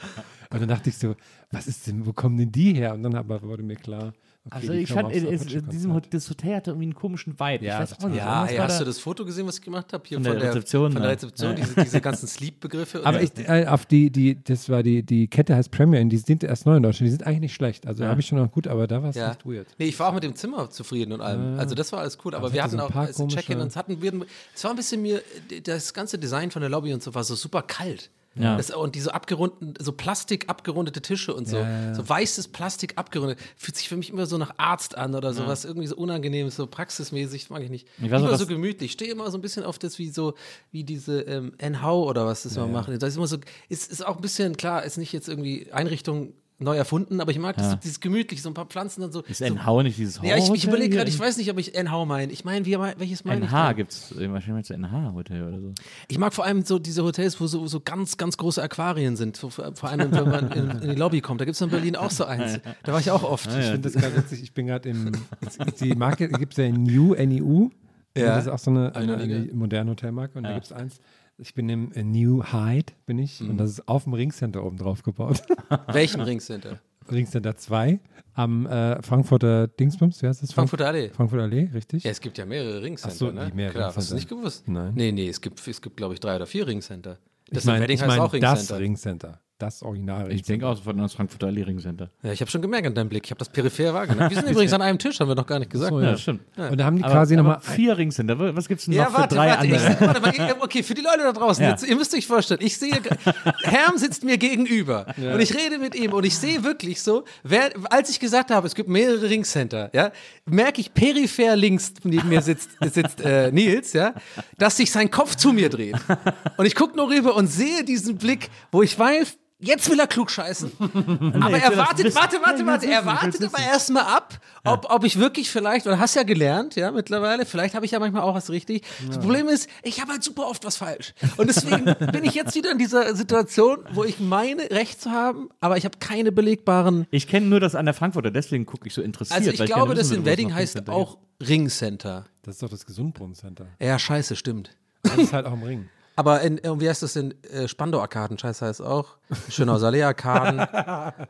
Und dann dachte ich so, was ist denn, wo kommen denn die her? Und dann aber wurde mir klar, okay, Also ich fand, es, Apache-Konzert. diesem, das Hotel hatte irgendwie einen komischen Vibe. Ja, ich weiß auch nicht. Ja, war hast da- du das Foto gesehen, was ich gemacht habe? Hier Von von, der der Rezeption, Von der? Rezeption, Ja. diese, *laughs* diese ganzen Sleep-Begriffe. Aber so. ich, äh, auf die, die, das war die, die Kette heißt Premier Inn, die sind erst neu in Deutschland, die sind eigentlich nicht schlecht. Also Ja. habe ich schon noch gut, aber da war es Ja. echt weird. Nee, ich war auch mit dem Zimmer zufrieden und allem. Also das war alles cool. Aber es wir hatte hatten so ein auch paar als Check-in und es hatten wir, es war ein bisschen mir, das ganze Design von der Lobby und so war so super kalt. Ja. Das, und diese abgerundeten, so Plastik abgerundete Tische und so. Ja, ja, ja. So weißes Plastik abgerundet. Fühlt sich für mich immer so nach Arzt an oder sowas. Irgendwie so unangenehm, so praxismäßig, mag ich nicht. Ich weiß immer so gemütlich. Ich stehe immer so ein bisschen auf das wie so, wie diese ähm, NH oder was das wir machen. Das ist immer so, ist, ist auch ein bisschen, klar, ist nicht jetzt irgendwie Einrichtung neu erfunden, aber ich mag das, dieses gemütlich, so ein paar Pflanzen und so. Ist so NH nicht dieses ja, ich, ich überlege gerade, ich weiß nicht, ob ich NH meine. Ich meine, wie, welches meine ich? NH denn? gibt's, äh, wahrscheinlich meinst du NH-Hotel oder so. Ich mag vor allem so diese Hotels, wo so, so ganz, ganz große Aquarien sind. So, vor allem, wenn man in, in die Lobby kommt. Da gibt es in Berlin auch so *laughs* eins. Da war ich auch oft. Ich finde das gerade witzig. Ich bin gerade im. Die Marke gibt es ja in New, NEU. Ja. Das ist auch so eine, eine, Eine eine moderne Hotelmarke. Und da gibt es eins. Ich bin im äh, New Hyde, bin ich. Und das ist auf dem Ringcenter oben drauf gebaut. *laughs* Welchen Ringcenter? Ringcenter 2 am äh, Frankfurter Dingsbums. Wie heißt das? Frankfurter Allee. Frankfurter Allee, richtig? Ja, es gibt ja mehrere Ringcenter, Ach so, ne? die mehrere Klar, hast du Ringcenter. nicht gewusst? Nein. Nee, nee, es gibt, es gibt glaube ich, drei oder vier Ringcenter. Das ich meine, Wedding ich heißt mein, auch das Ringcenter. Das Original Ich denke auch sofort an das Frankfurter Allee-Ringcenter. Ja, ich habe schon gemerkt an deinem Blick. Ich habe das peripher wahrgenommen. Wir sind *laughs* übrigens an einem Tisch, haben wir noch gar nicht gesagt. so, Ja, ja. das stimmt. Und da haben die Aber, quasi nochmal. vier Ringcenter. Wa- Was gibt's denn noch Ja, für warte, drei warte, ich, andere? warte mal, ich- okay, für die Leute da draußen, Ja. jetzt, ihr müsst euch vorstellen, ich sehe, Herm sitzt mir gegenüber und ich rede mit ihm und ich sehe wirklich so, wer, als ich gesagt habe, es gibt mehrere Ringcenter, ja, merke ich peripher links neben mir sitzt, *laughs* sitzt äh, Nils, ja, dass sich sein Kopf zu mir dreht. Und ich gucke nur rüber und sehe diesen Blick, wo ich weiß, Jetzt will er klug scheißen. *laughs* Aber er wartet, warte, Nee, warte, ich warte. Er ich wartet aber erstmal ab, ob, ob ich wirklich vielleicht, oder hast ja gelernt, ja, mittlerweile, vielleicht habe ich ja manchmal auch was richtig. Das Problem ist, ich habe halt super oft was falsch. Und deswegen *laughs* bin ich jetzt wieder in dieser Situation, wo ich meine, Recht zu haben, aber ich habe keine belegbaren. Ich kenne nur das an der Frankfurter, deswegen gucke ich so interessiert. Also ich weil glaube, das in Wedding heißt auch Ringcenter. Das ist doch das Gesundbrunnen-Center. Ja, scheiße, stimmt. Das ist halt auch im Ring. Aber in, äh, wie heißt das in äh, Spandau-Arkaden? Scheiße heißt auch. Schönhauser Allee-Arkaden. *laughs*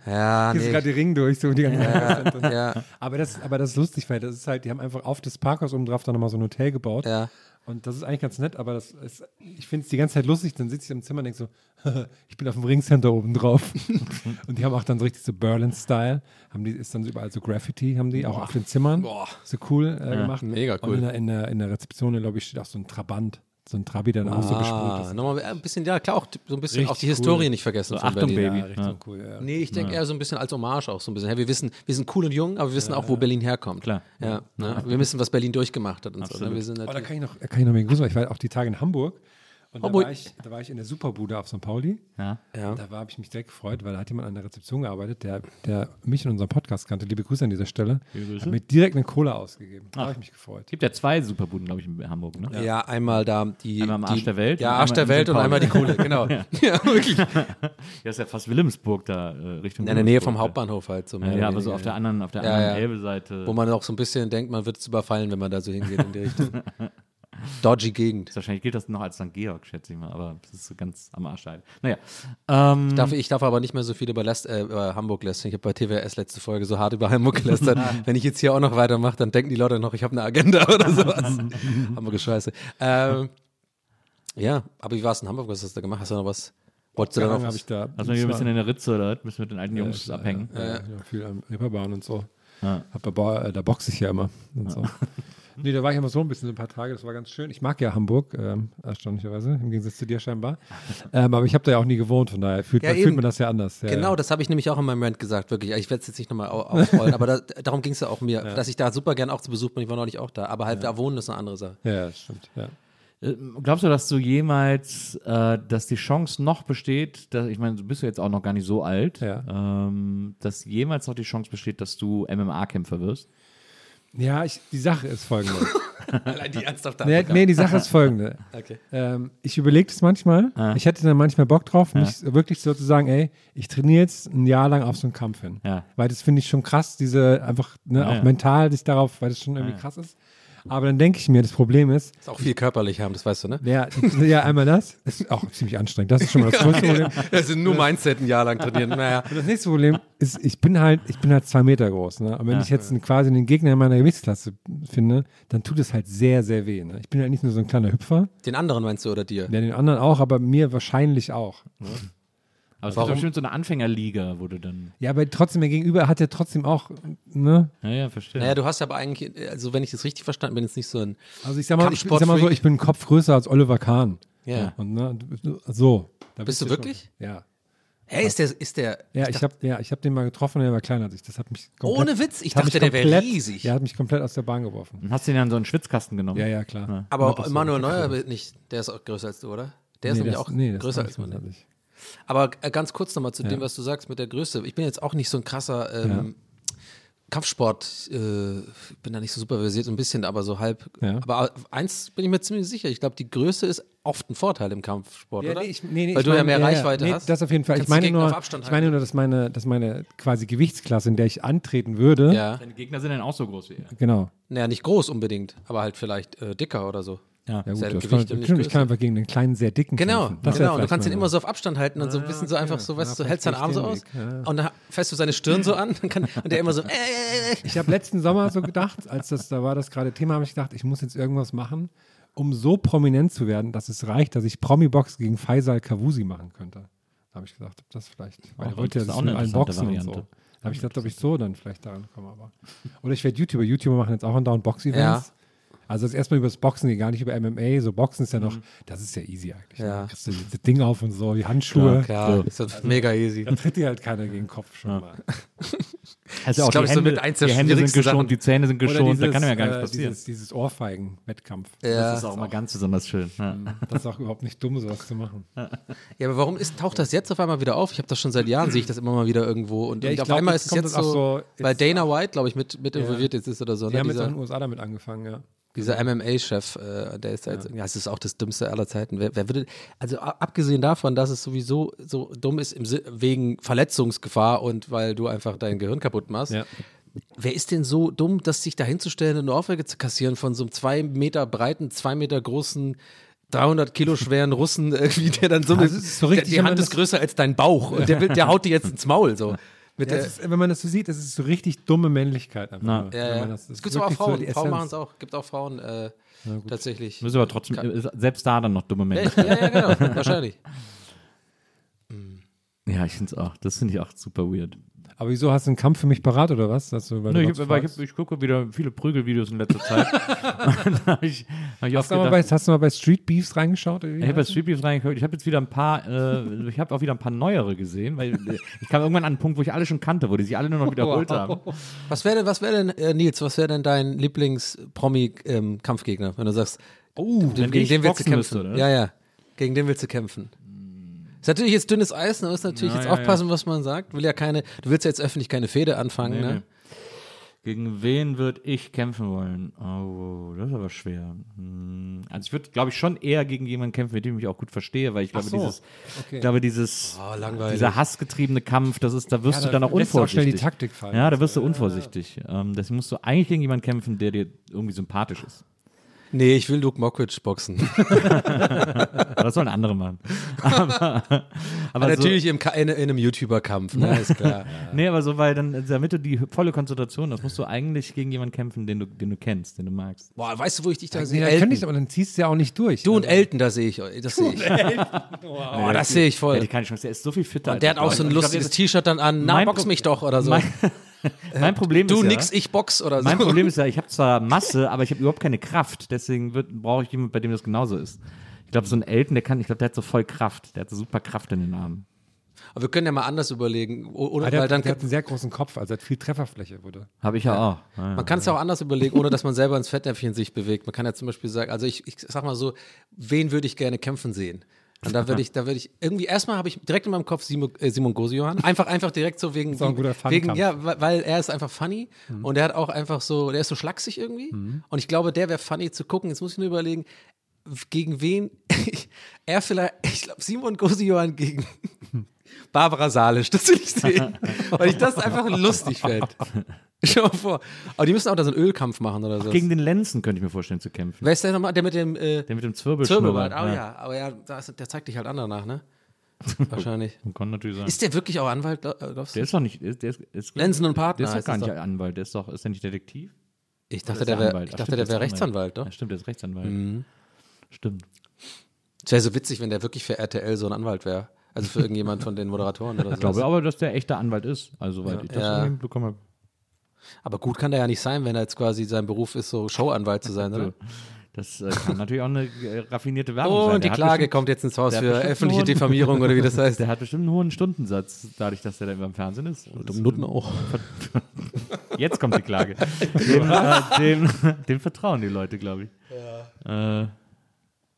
Ja, Hier ist nee. gerade die Ring durch, so die ganzen Ja, ja, Aber das, aber das ist lustig, weil das ist halt, die haben einfach auf das Parkhaus oben drauf dann nochmal so ein Hotel gebaut. ja. Und das ist eigentlich ganz nett, aber das ist, ich finde es die ganze Zeit lustig. Dann sitze ich im Zimmer und denke so, *laughs* ich bin auf dem Ringcenter oben drauf. *laughs* und die haben auch dann so richtig so Berlin-Style. Haben die, ist dann so überall so Graffiti, haben die auch auf den Zimmern. Boah. So cool äh, gemacht. mega Und cool. in der, in der, in der Rezeption, glaube ich, steht auch so ein Trabant. So ein Trabi, der dann auch so besprüht Ah, ist. nochmal ein bisschen, ja klar, auch so ein bisschen Richtig auch die cool. Historie nicht vergessen So, von Achtung, Berlin. Baby. Ja, richtig Ja. cool, ja. Nee, ich denke eher so ein bisschen als Hommage auch so ein bisschen. Ja, wir wissen, wir sind cool und jung, aber wir wissen auch, wo Berlin herkommt. Klar. Ja, ne? Wir wissen, was Berlin durchgemacht hat und so. Ne? Wir sind Oh, da kann ich noch, da kann ich noch mal grüßen, weil ich war auch die Tage in Hamburg. Und da war, ich, da war ich in der Superbude auf St. Pauli. Ja. ja. Da habe ich mich direkt gefreut, weil da hat jemand an der Rezeption gearbeitet, der, der mich in unserem Podcast kannte. Liebe Grüße an dieser Stelle. Hat mir direkt eine Cola ausgegeben. Da habe ich mich gefreut. Es gibt ja zwei Superbuden, glaube ich, in Hamburg. Ne? ja, einmal da die. Einmal am Arsch die, der Welt Ja, und Arsch einmal der Welt und einmal die. Kohle, genau. *laughs* *laughs* ja, wirklich. Ja, ist ja fast Wilhelmsburg da äh, Richtung. In der Nähe vom ja. Hauptbahnhof halt. So Ja, ja, aber so auf der ja. anderen, auf der Ja, anderen ja. Elbe-Seite. Wo man auch so ein bisschen denkt, man wird es überfallen, wenn man da so hingeht in die *laughs* Richtung. Dodgy Gegend. Wahrscheinlich gilt das noch als St. Georg, schätze ich mal, aber das ist so ganz am Arsch halt. Naja. Ähm, Darf, ich darf aber nicht mehr so viel über, Läst, äh, über Hamburg lästern. Ich habe bei TWS letzte Folge so hart über Hamburg gelästert. *laughs* Wenn ich jetzt hier auch noch weitermache, dann denken die Leute noch, ich habe eine Agenda *laughs* oder sowas. *laughs* Hamburg ist scheiße. Ähm, ja, aber wie war es in Hamburg? Was hast du da gemacht? Hast du noch was? Wolltest du da noch was? ich da. also hier ein bisschen in der Ritze oder was? Müssen wir mit den alten Jungs ja, abhängen. Ja, ja, ja, viel am Reeperbahn und so. Ja. Hab aber, äh, da boxe ich ja immer. Und so. Nee, da war ich immer so ein bisschen so ein paar Tage, das war ganz schön. Ich mag ja Hamburg, ähm, erstaunlicherweise, im Gegensatz zu dir scheinbar. Ähm, aber ich habe da ja auch nie gewohnt, von daher fühlt, Ja, man, fühlt man das ja anders. Ja, Genau, ja. das habe ich nämlich auch in meinem Rant gesagt, wirklich. Ich werde es jetzt nicht nochmal au- aufrollen, *laughs* aber da, darum ging es ja auch mir, dass ich da super gern auch zu Besuch bin. Ich war neulich auch da, aber halt da wohnen ist eine andere Sache. Ja, stimmt. Ja. Äh, Glaubst du, dass du jemals, äh, dass die Chance noch besteht, dass, ich meine, du bist ja jetzt auch noch gar nicht so alt, Ja. ähm, dass jemals noch die Chance besteht, dass du MMA-Kämpfer wirst? Ja, ich, die Sache ist folgende. *laughs* Allein die ernsthafte nee, nee, die Sache ist folgende. *laughs* Okay. Ähm, ich überlege es manchmal. Ah. Ich hätte dann manchmal Bock drauf, mich wirklich so zu sagen, ey, ich trainiere jetzt ein Jahr lang auf so einen Kampf hin. Ja. Weil das finde ich schon krass, diese einfach, ne, Ja, auch ja. mental sich darauf, weil das schon irgendwie krass ist. Aber dann denke ich mir, das Problem ist, Ist auch viel körperlich haben, das weißt du, ne? ja, ja, einmal das, ist auch ziemlich anstrengend. Das ist schon mal das größte Problem. *laughs* Das sind nur Mindset ein Jahr lang trainieren. Naja. Und das nächste Problem ist, ich bin halt, ich bin halt zwei Meter groß. Ne? Und wenn ich jetzt einen, quasi einen Gegner in meiner Gewichtsklasse finde, dann tut es halt sehr, sehr weh. Ne? Ich bin halt nicht nur so ein kleiner Hüpfer, Den anderen meinst du oder dir? ja, den anderen auch, aber mir wahrscheinlich auch. Aber es Warum? gibt bestimmt so eine Anfängerliga, wo du dann. Ja, aber trotzdem, der Gegenüber hat ja trotzdem auch, ne? Ja, ja, verstehe. Naja, du hast aber eigentlich, also wenn ich das richtig verstanden bin, jetzt nicht so ein. Also ich sag mal, ich, ich sag mal so, ich bin einen Kopf größer als Oliver Kahn. Ja. Und ne, so. Da Bist du schon- wirklich? Ja. Hey, ist der, ist der. Ja, ich habe ja, ich hab den mal getroffen und der war kleiner als ich. Das hat mich komplett, Ohne Witz, ich dachte, der wäre riesig. Der hat mich komplett aus der Bahn geworfen. Und hast du den dann so einen Schwitzkasten genommen? Ja, ja, klar. aber das so. Manuel Neuer wird nicht, der ist auch größer als du, oder? Der ist Nee, nämlich das- auch nee, größer als man. Aber äh, ganz kurz nochmal zu dem, was du sagst mit der Größe. Ich bin jetzt auch nicht so ein krasser ähm, Kampfsport, äh, bin da nicht so super versiert, so ein bisschen, aber so halb. Ja. Aber eins bin ich mir ziemlich sicher. Ich glaube, die Größe ist oft ein Vorteil im Kampfsport, oder? nee, ich, nee, nee, Weil ich du ja meine, mehr Reichweite nee, hast. Das auf jeden Fall. Kannst ich meine nur, ich meine nur, dass meine, dass meine quasi Gewichtsklasse, in der ich antreten würde, Ja. Deine Gegner sind dann auch so groß wie er. genau. Naja, nicht groß unbedingt, aber halt vielleicht äh, dicker oder so. Ja. Ja, gut, das Gewicht kann, und nicht stimmt, ich kann einfach gegen den kleinen, sehr dicken Genau, kämpfen. Das genau. Und du kannst ihn immer so auf Abstand halten und so ein bisschen so einfach so, weißt du, so hältst deinen Arm so aus und dann fährst du seine Stirn so an dann kann, und der immer so, äh, äh, äh. Ich habe letzten Sommer so gedacht, als das da war, das gerade Thema, habe ich gedacht, ich muss jetzt irgendwas machen, um so prominent zu werden, dass es reicht, dass ich Promi-Box gegen Faisal Kavusi machen könnte. Da habe ich gedacht, ob das vielleicht, weil Auch er wollte ja auch mit eine allen Boxen und so. Variante. Da habe ich gedacht, ob ich so dann vielleicht daran komme. Aber. Oder ich werde YouTuber. YouTuber machen jetzt auch andauernd Box-Events. Also das erstmal über das Boxen, gar nicht über MMA. So Boxen ist ja noch, das ist ja easy eigentlich. Ja. Da kriegst du das Ding auf und so, die Handschuhe. Klar, ist das mega easy. Da tritt dir halt keiner gegen den Kopf schon mal. *laughs* Also ist, auch glaub die ich, so mit eins der die Hände sind geschont, Sachen. die Zähne sind geschont, da dieses, kann ja gar nichts äh, passieren. Dieses, dieses Ohrfeigen-Wettkampf. das Ja. ist auch mal ganz besonders schön. Ja. Das ist auch überhaupt nicht dumm, sowas zu machen. ja, aber warum ist, taucht das jetzt auf einmal wieder auf? Ich habe das schon seit Jahren, sehe ich das immer mal wieder irgendwo. Und, Ja, und auf glaub, einmal ist es jetzt das so, auch so- weil Dana White, glaube ich, mit, mit Ja. involviert jetzt ist oder so. Die Ne? haben jetzt auch in den USA damit angefangen, ja. Dieser MMA-Chef, äh, der ist da jetzt, ja, es ist auch das Dümmste aller Zeiten. Wer, wer würde, also abgesehen davon, dass es sowieso so dumm ist im, wegen Verletzungsgefahr und weil du einfach dein Gehirn kaputt machst. Ja. Wer ist denn so dumm, das sich da hinzustellen und eine Ohrfeige zu kassieren von so einem zwei Meter breiten, zwei Meter großen 300 Kilo *laughs* schweren Russen irgendwie, der dann so, Also so richtig, der, die Hand ist das- größer als dein Bauch und der, will, der *laughs* haut dir jetzt ins Maul so. Ist, wenn man das so sieht, das ist so richtig dumme Männlichkeit einfach. Na. nur. ja, Wenn ja. man das- das Es gibt aber auch wirklich so Frauen, Frauen machen es auch, gibt auch Frauen äh, tatsächlich. Müssen aber trotzdem, selbst da dann noch dumme Menschen. ja, ja, genau, wahrscheinlich. *laughs* Ja, ich finde es auch. Das finde ich auch super weird. Aber wieso hast du einen Kampf für mich parat oder was? Dass du, du ich, was hab- weil ich, ich gucke wieder viele Prügelvideos in letzter Zeit. *laughs* *laughs* Ich, hab ich hast, du mal bei, gedacht, hast du mal bei Street Beefs reingeschaut? ich habe bei Street Beefs reingeguckt. Ich habe jetzt wieder ein paar, äh, *laughs* ich habe auch wieder ein paar neuere gesehen, weil äh, ich kam irgendwann an einen Punkt, wo ich alle schon kannte, wo die sich alle nur noch wiederholt haben. Was wäre denn, was wäre denn, äh, Nils, was wäre denn dein Lieblings-Promi-Kampfgegner, wenn du sagst, oh, wenn gegen den willst du kämpfen? müsste, oder? ja, ja, gegen den willst du kämpfen. Ist natürlich jetzt dünnes Eis, da muss natürlich Ja, jetzt ja, aufpassen, was man sagt. Will ja keine, du willst ja jetzt öffentlich keine Fehde anfangen, Nee, ne? nee. Gegen wen würde ich kämpfen wollen? Oh, das ist aber schwer. Hm, Also ich würde, glaube ich, schon eher gegen jemanden kämpfen, mit dem ich mich auch gut verstehe, weil ich glaube, so, dieses, okay. ich glaube, dieses, Oh, dieser hassgetriebene Kampf, das ist, da wirst Ja, du dann da auch du auch schnell die unvorsichtig. Taktik fallen. Ja, da wirst du unvorsichtig. Ähm, deswegen musst du eigentlich gegen jemanden kämpfen, der dir irgendwie sympathisch ist. Nee, ich will Luke Mockridge boxen. Aber das sollen andere machen. aber aber Aber so, natürlich im, in, in einem YouTuber-Kampf, ne? Ist klar. *laughs* Nee, aber so, weil dann, damit du die volle Konzentration hast, musst du eigentlich gegen jemanden kämpfen, den du, den du kennst, den du magst. Boah, weißt du, wo ich dich da Nee, sehe? dann kann Elton. ich, aber dann ziehst du ja auch nicht durch. Du und Also, Elton, da sehe ich euch. Das *laughs* sehe ich. Oh, das sehe ich voll. hat keine Chance, der ist so viel fitter. Und der hat auch so ein lustiges T-Shirt dann an. Na, box mich doch oder so. Mein, mein Problem du ist nix, ja, ich box oder so. mein Problem ist ja, ich *laughs* habe zwar Masse, aber ich habe überhaupt keine Kraft. Deswegen brauche ich jemanden, bei dem das genauso ist. Ich glaube, so ein Elton, der kann, ich glaube, der hat so voll Kraft. Der hat so super Kraft in den Armen. Aber wir können ja mal anders überlegen. O- Oder, Ah, der, weil dann der hat einen sehr großen Kopf, also hat viel Trefferfläche, wurde. Habe ich ja, auch. Ja, ja. Man kann es ja auch anders überlegen, ohne dass man selber ins Fettnäpfchen sich bewegt. Man kann ja zum Beispiel sagen, also ich, ich sag mal so, wen würde ich gerne kämpfen sehen? Und da würde ich, da würde ich irgendwie, erstmal habe ich direkt in meinem Kopf Simon, äh, Simon Gosiohan. Einfach, einfach direkt so wegen, auch ein guter wegen Fun-Kampf. ja, weil, er ist einfach funny und er hat auch einfach so, der ist so schlaksig irgendwie. Und ich glaube, der wäre funny zu gucken. Jetzt muss ich nur überlegen, gegen wen *laughs* er vielleicht, ich glaube, Simon Gosiohan gegen *laughs* Barbara Salisch, das will ich sehen. *laughs* Weil ich das einfach lustig fände. *laughs* Schau mal vor. Aber die müssen auch da so einen Ölkampf machen oder so. Gegen den Lenzen könnte ich mir vorstellen zu kämpfen. Wer ist der nochmal? Der mit dem äh, Der mit dem Zwirbelschnurrbart. Zwirbelbart. Oh ja, aber ja, das, der zeigt dich halt an danach, ne? *laughs* Wahrscheinlich. Kann natürlich sein. Ist der wirklich auch Anwalt, äh, glaubst du? der ist doch nicht, der ist, der ist, Lenzen und Der Partner ist doch gar das nicht doch. Anwalt, der ist doch, ist der nicht Detektiv? Ich dachte, der wäre Ach, dachte, der wäre Rechtsanwalt, doch? Ja, stimmt, der ist Rechtsanwalt. Mhm. Stimmt. Es wäre so witzig, wenn der wirklich für RTL so ein Anwalt wäre. Also für irgendjemand von den Moderatoren oder so. Ich glaube aber, dass der echter Anwalt ist. Also, soweit ich das Ja. mitbekommen habe. Aber gut kann der ja nicht sein, wenn er jetzt quasi sein Beruf ist, so Showanwalt zu sein, oder? Das äh, kann natürlich auch eine äh, raffinierte Werbung sein. Und die Klage bestimmt- kommt jetzt ins Haus für öffentliche nur- Diffamierung oder wie das heißt. Der hat bestimmt einen hohen Stundensatz, dadurch, dass der da immer im Fernsehen ist. Das- Nutten auch. *laughs* Jetzt kommt die Klage. *laughs* dem, äh, dem, dem vertrauen die Leute, glaube ich. Äh,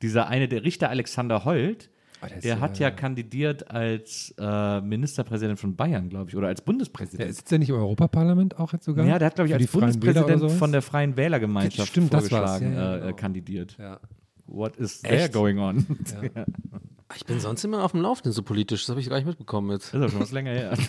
dieser eine, der Richter Alexander Holt, der der ja- hat ja kandidiert als äh, Ministerpräsident von Bayern, glaube ich, oder als Der Bundespräsident. sitzt ja nicht im Europaparlament auch jetzt sogar? Ja, der hat, glaube ich, als Bundespräsident von der Freien Wählergemeinschaft Stimmt, vorgeschlagen Ja, ja, äh, genau. äh, kandidiert. Ja. What is there Echt? going on? *laughs* Ich bin sonst immer auf dem Laufenden so politisch, das habe ich gar nicht mitbekommen jetzt. Das ist auch schon was länger her. *laughs*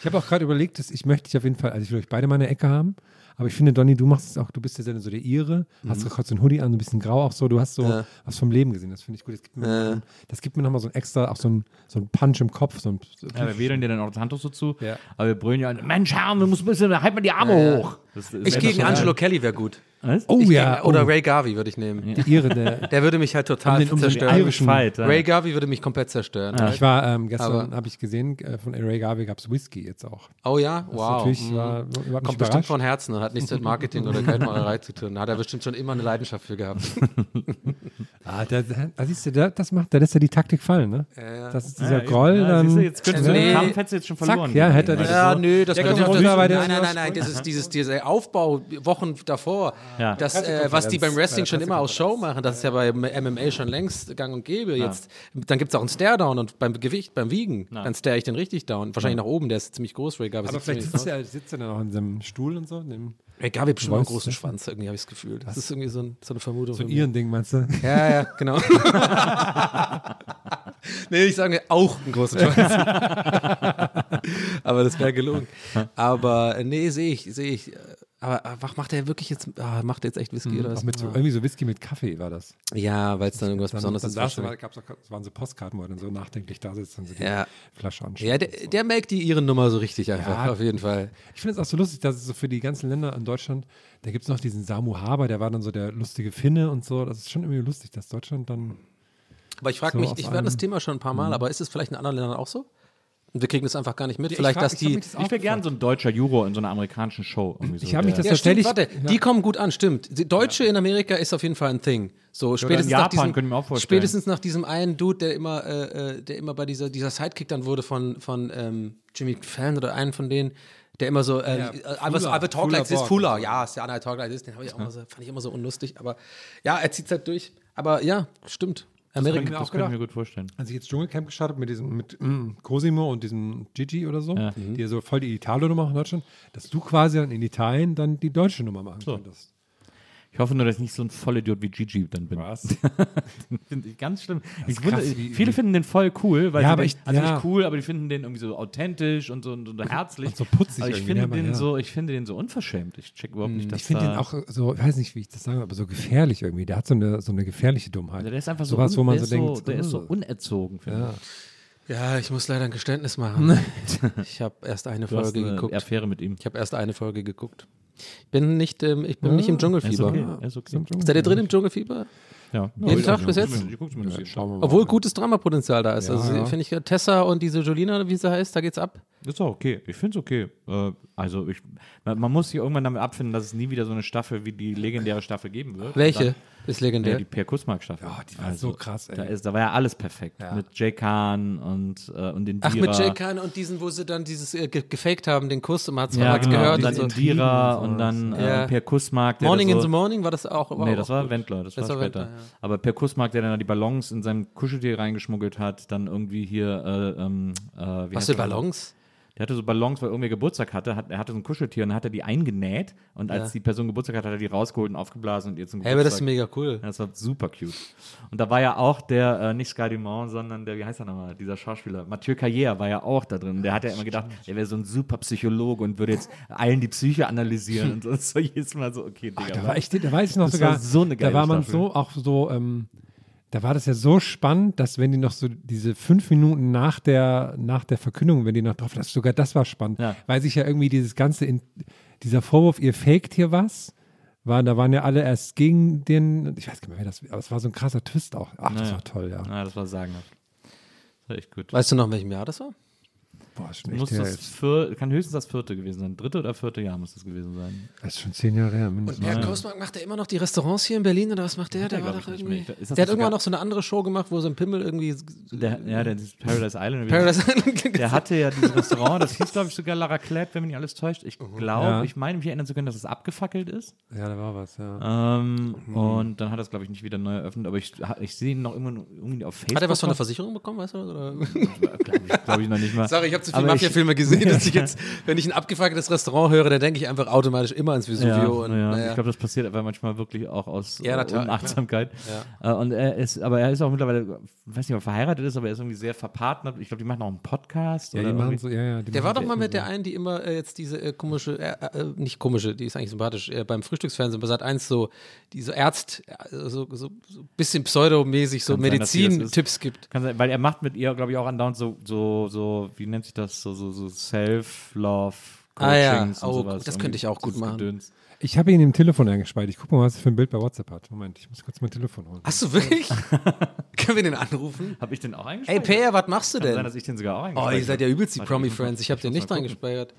Ich habe auch gerade überlegt, dass ich möchte dich auf jeden Fall, also ich will euch beide mal eine Ecke haben, aber ich finde, Donny, du machst es auch, du bist ja so der Ire, hast gerade so ein Hoodie an, so ein bisschen grau auch so, du hast so Ja. was vom Leben gesehen, das finde ich gut. Das gibt mir, Ja. das gibt mir nochmal so ein extra, auch so ein, so ein Punch im Kopf. So ein, so Ja, wir wedeln dir dann auch das Handtuch so zu. Ja. Aber wir brüllen ja, Mensch, Herr, du musst ein bisschen, halt mal die Arme hoch. Das, das Ich gegen Angelo Kelly wäre gut. Was? oh ich ja, gegen, oder oh, Ray Garvey würde ich nehmen. die Ire, der, *laughs* Der würde mich halt total Um den- um den zerstören. irischen- Fight, ja. Ray Garvey würde mich komplett zerstören. Ich war ähm, gestern, habe ich gesehen, äh, von Ray Garvey gab es Whisky jetzt auch. Oh ja, Das wow. natürlich Mhm. war, Kommt bestimmt von Herzen und hat nichts mit Marketing oder Geldmacherei zu tun. Da hat er bestimmt schon immer eine Leidenschaft für gehabt. *laughs* Ah, da, da, siehst du, da, das macht, da lässt er die Taktik fallen, ne? Das ist dieser Ja, Groll, ja, dann. du, jetzt könntest du Nee. den Kampf hättest du jetzt schon Zack, verloren. ja, hätte er das- Ja, so- nö, das ja der- Nein, nein, nein, nein, dieses, dieser Aufbau Wochen davor. Ja. Das, äh, was die beim Wrestling schon immer aus Show machen, das ist ja bei MMA schon längst gang und gäbe. Jetzt, dann gibt es auch einen Stare-Down und beim Gewicht, beim Wiegen, dann stare ich den richtig down. Wahrscheinlich nach oben, der ist ziemlich groß, Ray Garvey. aber vielleicht sitzt er, sitzt er dann auch in seinem Stuhl und so. in Dem, Ray Garvey hat bestimmt auch einen großen Schwanz, irgendwie habe ich das Gefühl. Das ist irgendwie so, ein, so eine Vermutung. so ein. Iren-Ding, meinst du? Ja, ja, genau. *laughs* nee, ich sage auch einen großen Schwanz. *laughs* aber das wäre gelungen. Aber äh, nee, sehe ich, sehe ich. Aber äh, was macht er wirklich jetzt? Ah, macht er jetzt echt Whisky oder was? Mit so, irgendwie so Whisky mit Kaffee war das. Ja, weil es dann irgendwas Dann, Besonderes dann ist. gab's auch, es waren so Postkarten, wo er dann so nachdenklich da sitzt und so die Ja. Flasche anschaut. Ja, der, der merkt die ihren Nummer so richtig einfach, Ja. auf jeden Fall. Ich finde es auch so lustig, dass es so für die ganzen Länder in Deutschland, da gibt es noch diesen Samu Haber, der war dann so der lustige Finne und so. Das ist schon irgendwie lustig, dass Deutschland dann. Aber ich frage So mich, ich werde das Thema schon ein paar Mal, aber ist es vielleicht in anderen Ländern auch so? Und wir kriegen das einfach gar nicht mit. Ich Vielleicht, frag- dass ich hab die. mich das Ich wäre gern so ein deutscher Juror in so einer amerikanischen Show. irgendwie So Ich habe mich das Ja, stimmt, tatsächlich. warte, die kommen gut an, stimmt. Die Deutsche in Amerika ist auf jeden Fall ein Thing. So spätestens Japan nach diesem, spätestens nach diesem einen Dude, der immer, äh, äh, der immer bei dieser, dieser Sidekick dann wurde von, von ähm, Jimmy Fallon oder einen von denen, der immer so, äh, Ja, I, was, Fuller, I will talk like this. Fuller, ja, ist der andere I talk like this, den ich auch immer so, fand ich immer so unlustig, aber ja, er zieht halt durch. Aber ja, stimmt. Amerika. auch Das könnte ich mir gut vorstellen. Als ich jetzt Dschungelcamp gestartet habe mit diesem, mit mm, Cosimo und diesem Gigi oder so, Ja. die ja so voll die Italo-Nummer in Deutschland, dass du quasi dann in Italien dann die deutsche Nummer machen könntest. Ich hoffe nur, dass ich nicht so ein Vollidiot wie Gigi dann bin. Was? *laughs* Finde ich ganz schlimm. Ich krass, wundere, wie- viele wie- finden den voll cool, weil Ja, sie aber den, ich- also ja. nicht cool, aber die finden den irgendwie so authentisch und so, und so herzlich. Und so putzig aber ich finde ne, aber den ja. so, ich finde den so unverschämt. Ich check überhaupt nicht, dass Ich finde da, den auch so, ich weiß nicht, wie ich das sage, aber so gefährlich irgendwie. Der hat so eine, so eine gefährliche Dummheit. Also der ist einfach so, Sowas, wo man der so ist denkt, so, der ist so oh. unerzogen. finde Ja. Ja, ich muss leider ein Geständnis machen. *laughs* ich habe erst eine ich. Du hast Folge eine geguckt. Affäre mit ihm. Ich habe erst eine Folge geguckt. Ich bin nicht, ähm, ich bin Ja, nicht im Ist Dschungelfieber. okay. Ist okay. Seid ihr drin im Dschungelfieber? Ja. Jeden ich Tag bis jetzt? Das. Obwohl gutes Dramapotenzial da ist. Ja, also ja. finde ich Tessa und diese Jolina, wie sie heißt, da geht's ab. Ist auch okay. Ich finde es okay. Äh, also ich, man, man muss sich irgendwann damit abfinden, dass es nie wieder so eine Staffel wie die legendäre Staffel geben wird. Welche Dann, ist ja, legendär? die Per Kussmark-Staffel. Ja, die war so krass, ey. Da, ist, da war ja alles perfekt. Ja. Mit Jay Khan und, äh, und den Ach, mit Jay Khan und diesen, wo sie dann dieses äh, ge gefaked haben, den Kuss und man hat's Ja, man hat's genau. gehört. und dann und so. Indira und dann Ja. äh, Per Kussmark. Morning da in so, the Morning war das auch. Nee, das auch war gut. Wendler, das, Das war war später. Wendler, ja. Aber Per Kussmark, der dann die Ballons in seinem Kuscheltier reingeschmuggelt hat, dann irgendwie hier, äh, ähm, äh, wie Was für? Ballons? Der hatte so Ballons, weil irgendwer Geburtstag hatte. Hat, er hatte so ein Kuscheltier und dann hat er die eingenäht. Und als Ja. die Person Geburtstag hatte, hat er die rausgeholt und aufgeblasen und ihr zum Hey, aber das ist Geburtstag. mega cool. Ja, das war super cute. Und da war ja auch der, äh, nicht Sky Dumont, sondern der, wie heißt er nochmal, dieser Schauspieler, Mathieu Carrière war ja auch da drin. Der hat ja immer gedacht, er wäre so ein super Psychologe und würde jetzt allen die Psyche analysieren und so. *laughs* War jedes Mal so, okay, Digga. Da, war ich, da weiß ich noch Das sogar, war so eine geile da war man Staffel. so, auch so, ähm, da war das ja so spannend, dass wenn die noch so diese fünf Minuten nach der, nach der Verkündung, wenn die noch drauf, das, sogar das war spannend, Ja. weil sich ja irgendwie dieses ganze, in, dieser Vorwurf, ihr faked hier was, war, da waren ja alle erst gegen den, ich weiß gar nicht mehr, wer das, aber es war so ein krasser Twist auch. Ach, das Naja. war toll, ja. Ja, das war sagenhaft. Das war echt gut. Weißt du noch, in welchem Jahr das war? Boah, ist schon Muss das vier, kann höchstens das vierte gewesen sein. Dritte oder vierte Jahr muss das gewesen sein. Das ist schon zehn Jahre her. Und mindestens. Per Kosmark macht er immer noch die Restaurants hier in Berlin oder was macht der? Macht er, Der war doch irgendwie. Der hat irgendwann noch so eine andere Show gemacht, wo so ein Pimmel irgendwie. Der, ja, der ist Paradise Island. Paradise *laughs* Der hatte ja dieses Restaurant, das hieß, glaube ich, sogar Lara Clad, wenn mich nicht alles täuscht. Ich glaube, Ja. ich meine, mich erinnern zu können, dass es abgefackelt ist. Ja, da war was, ja. Ähm, Und dann hat er es, glaube ich, nicht wieder neu eröffnet, aber ich, ich sehe ihn noch immer irgendwie auf Facebook. Hat er was von der Versicherung bekommen, weißt du? Oder? *laughs* Glaube ich, glaub ich noch nicht mal. Sorry, ich habe zu viele Mafia-Filme *laughs* gesehen, dass ich jetzt, wenn ich ein abgefucktes Restaurant höre, dann denke ich einfach automatisch immer ans Vesuvio. Ja, und, ja. naja. Ich glaube, das passiert aber manchmal wirklich auch aus Ja, äh, Unachtsamkeit. Äh, und er ist, aber er ist auch mittlerweile, ich weiß nicht, ob er verheiratet ist, aber er ist irgendwie sehr verpartnert. Ich glaube, die machen auch einen Podcast. Ja, oder die machen so, ja, ja. Die der machen war doch mal mit der einen, die immer äh, jetzt diese äh, komische, äh, äh, nicht komische, die ist eigentlich sympathisch, äh, beim Frühstücksfernsehen bei Sat 1 so, die so Ärzt, äh, so, so, so ein bisschen pseudomäßig so. Medizin-Tipps gibt. Kann sein, weil er macht mit ihr, glaube ich, auch andauernd so, so, so, wie nennt sich das, so, so, so Self-Love. Ah ja, Coachings und oh, sowas. das könnte ich auch gut machen. Gedöns. Ich habe ihn im Telefon eingespeichert. Ich guck mal, was er für ein Bild bei WhatsApp hat. Moment, ich muss kurz mein Telefon holen. Hast du wirklich? *laughs* Können wir den anrufen? Habe ich den auch Ey, eingespeichert? Peer, was machst du Kann sein, denn? dass ich den sogar auch Oh, eingespeichert ihr seid ja übelst die Promi-Friends. Ich habe den nicht eingespeichert.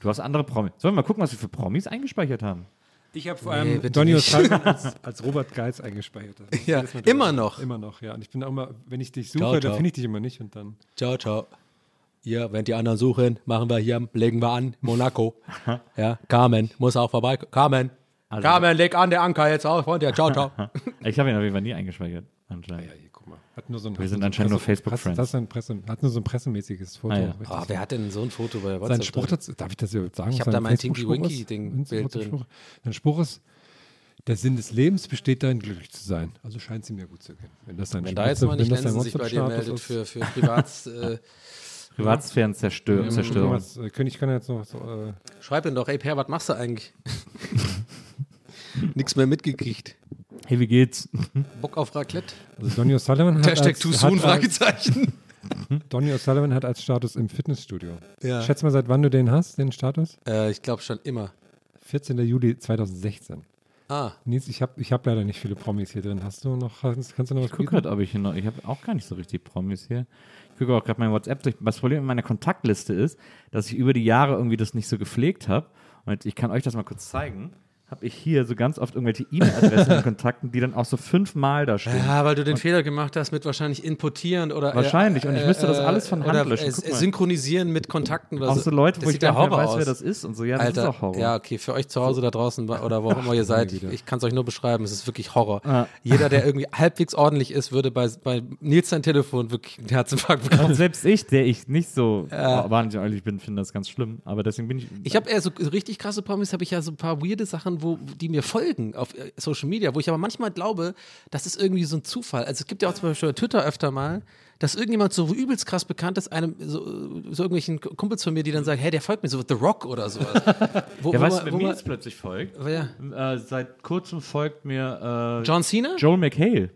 Du hast andere Promis. Sollen wir mal gucken, was wir für Promis eingespeichert haben? Ich habe vor Nee, allem bitte Donny *laughs* als, als Robert Geis eingespeichert. Ja, immer noch. Immer noch, ja. Und ich bin auch immer, wenn ich dich Ciao, suche, dann ciao. finde ich dich immer nicht und dann. Ciao, ciao. Ja, während die anderen suchen, machen wir hier, legen wir an, Monaco. *laughs* ja, Carmen, muss auch vorbei. Carmen, Also- Carmen, leg an, der Anker jetzt auf, Freund, ja, ciao, ciao. *laughs* Ich habe ihn auf jeden Fall nie eingespeichert. Anscheinend. Ja, hier, guck mal. Hat nur so ein, Wir sind so ein anscheinend nur Facebook-Friends. Das ist ein Presse, hat nur so ein pressemäßiges Foto. Ah, ja. Oh, wer hat denn so ein Foto bei WhatsApp? Sein Spruch dazu, darf ich das überhaupt sagen? Ich was hab da mein Tinky Facebook-Spruch Winky ist? Ding Sein. Spruch- Sein Spruch ist, der Sinn des Lebens besteht darin, glücklich zu sein. Also scheint es ihm ja gut zu gehen. Wenn das Wenn da jetzt mal nicht wenn Lenzen sich bei dir meldet ist. für, für Privats, *laughs* äh, Privatsphären zerstör Zerstörung. Was, äh, König kann ja jetzt noch so, äh, schreib ihn doch, ey, Per, was machst du eigentlich? *laughs* Nix mehr mitgekriegt. Hey, wie geht's? Bock auf Raclette? also Donny O'Sullivan hat Hashtag als, too soon, Fragezeichen. Donny O'Sullivan hat als Status im Fitnessstudio. Ja. Schätz mal, seit wann du den hast, den Status? Äh, ich glaube schon immer. 14. Juli 2016. Ah, Nils, ich habe ich hab leider nicht viele Promis hier drin. Hast du noch, kannst, kannst du noch was Ich gucke gerade, ob ich hier noch. Ich habe auch gar nicht so richtig Promis hier. Ich gucke auch gerade mein WhatsApp durch. Das Problem in meiner Kontaktliste ist, dass ich über die Jahre irgendwie das nicht so gepflegt habe. Und ich kann euch das mal kurz zeigen. Habe ich hier so ganz oft irgendwelche E-Mail-Adressen in *laughs* Kontakten, die dann auch so fünfmal da stehen. Ja, weil du den Fehler gemacht hast mit wahrscheinlich importieren oder. Wahrscheinlich, und ich müsste das alles von Hand oder, löschen. Äh, synchronisieren mit Kontakten oder auch so. so Leute, Das wo ich gar nicht weiß, aus. wer das ist und so. Ja, das Alter, ist auch Horror. ja, okay, für euch zu Hause da draußen oder wo auch immer ihr seid, ich, ich kann es euch nur beschreiben, es ist wirklich Horror. Ja. Jeder, der irgendwie halbwegs ordentlich ist, würde bei, bei Nils sein Telefon wirklich einen Herzinfarkt bekommen. Und selbst ich, der ich nicht so *laughs* wahnsinnig ordentlich bin, finde das ganz schlimm. Aber deswegen bin ich. Ich habe eher so so richtig krasse Promis, habe ich ja so ein paar weirde Sachen, wo, die mir folgen auf äh, Social Media, wo ich aber manchmal glaube, das ist irgendwie so ein Zufall. Also es gibt ja auch zum Beispiel bei Twitter öfter mal, dass irgendjemand so übelst krass bekannt ist, einem so, so irgendwelchen Kumpels von mir, die dann sagen, hey, der folgt mir so The Rock oder sowas. *laughs* Wo, ja, wo weißt du, wer mir jetzt plötzlich folgt? Wer? Äh, seit kurzem folgt mir äh, John Cena? Joel McHale.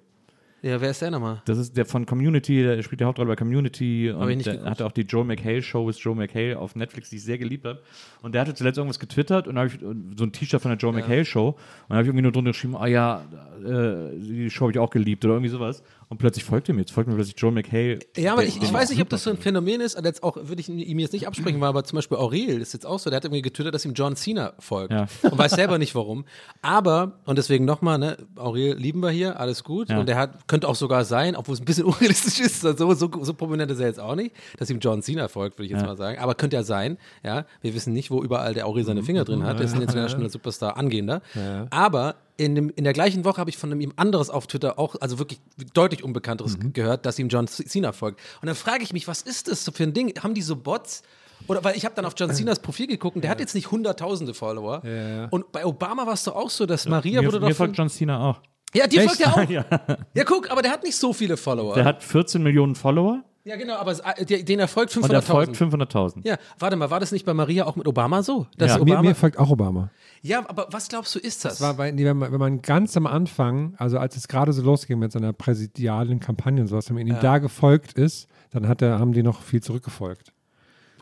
Ja, wer ist der nochmal? Das ist der von Community, der spielt die Hauptrolle bei Community ich und nicht der hatte auch die Joel McHale Show with Joel McHale auf Netflix, die ich sehr geliebt habe. Und der hatte zuletzt irgendwas getwittert und da hab ich so ein T-Shirt von der Joel McHale Show und da habe ich irgendwie nur drunter geschrieben, ah ja, äh, die Show habe ich auch geliebt oder irgendwie sowas. Und plötzlich folgt er mir, jetzt folgt mir plötzlich Joel McHale. Ja, aber ich, ich weiß nicht, ob das so ein Phänomen ist, also jetzt auch würde ich ihm jetzt nicht absprechen, weil aber zum Beispiel Aurel ist jetzt auch so, der hat irgendwie getwittert, dass ihm John Cena folgt Ja. und weiß selber nicht warum. Aber, und deswegen nochmal, ne, Aurel lieben wir hier, alles gut. Ja. Und der hat, könnte auch sogar sein, obwohl es ein bisschen *laughs* unrealistisch ist, so, so, so prominent ist er jetzt auch nicht, dass ihm John Cena folgt, würde ich jetzt Ja. mal sagen. Aber könnte ja sein, ja. Wir wissen nicht, wo überall der Aurel seine Finger drin hat. Der ist ein international Superstar angehender. Aber in, dem, in der gleichen Woche habe ich von einem ihm anderes auf Twitter auch, also wirklich deutlich unbekannteres gehört, dass ihm John Cena folgt. Und dann frage ich mich, was ist das für ein Ding? Haben die so Bots? Oder weil ich habe dann auf John Cenas Profil geguckt und der hat jetzt nicht hunderttausende Follower. ja. Und bei Obama war es doch auch so, dass Maria mir, wurde mir doch von, folgt John Cena auch. Ja, die folgt ja auch. *laughs* ja. Ja, guck, aber der hat nicht so viele Follower. Der hat 14 Millionen Follower ja, genau, aber äh, der- den er folgt und er folgt 500.000. 500.000. Ja, warte mal, war das nicht bei Maria auch mit Obama so? Dass Ja. Mir, Obama, mir folgt auch Obama. ja, aber was glaubst du, ist das? Das war, bei, nee, wenn, man, wenn man ganz am Anfang, also als es gerade so losging mit seiner präsidialen Kampagne und sowas, wenn man ihm da gefolgt ist, dann hat er, haben die noch viel zurückgefolgt.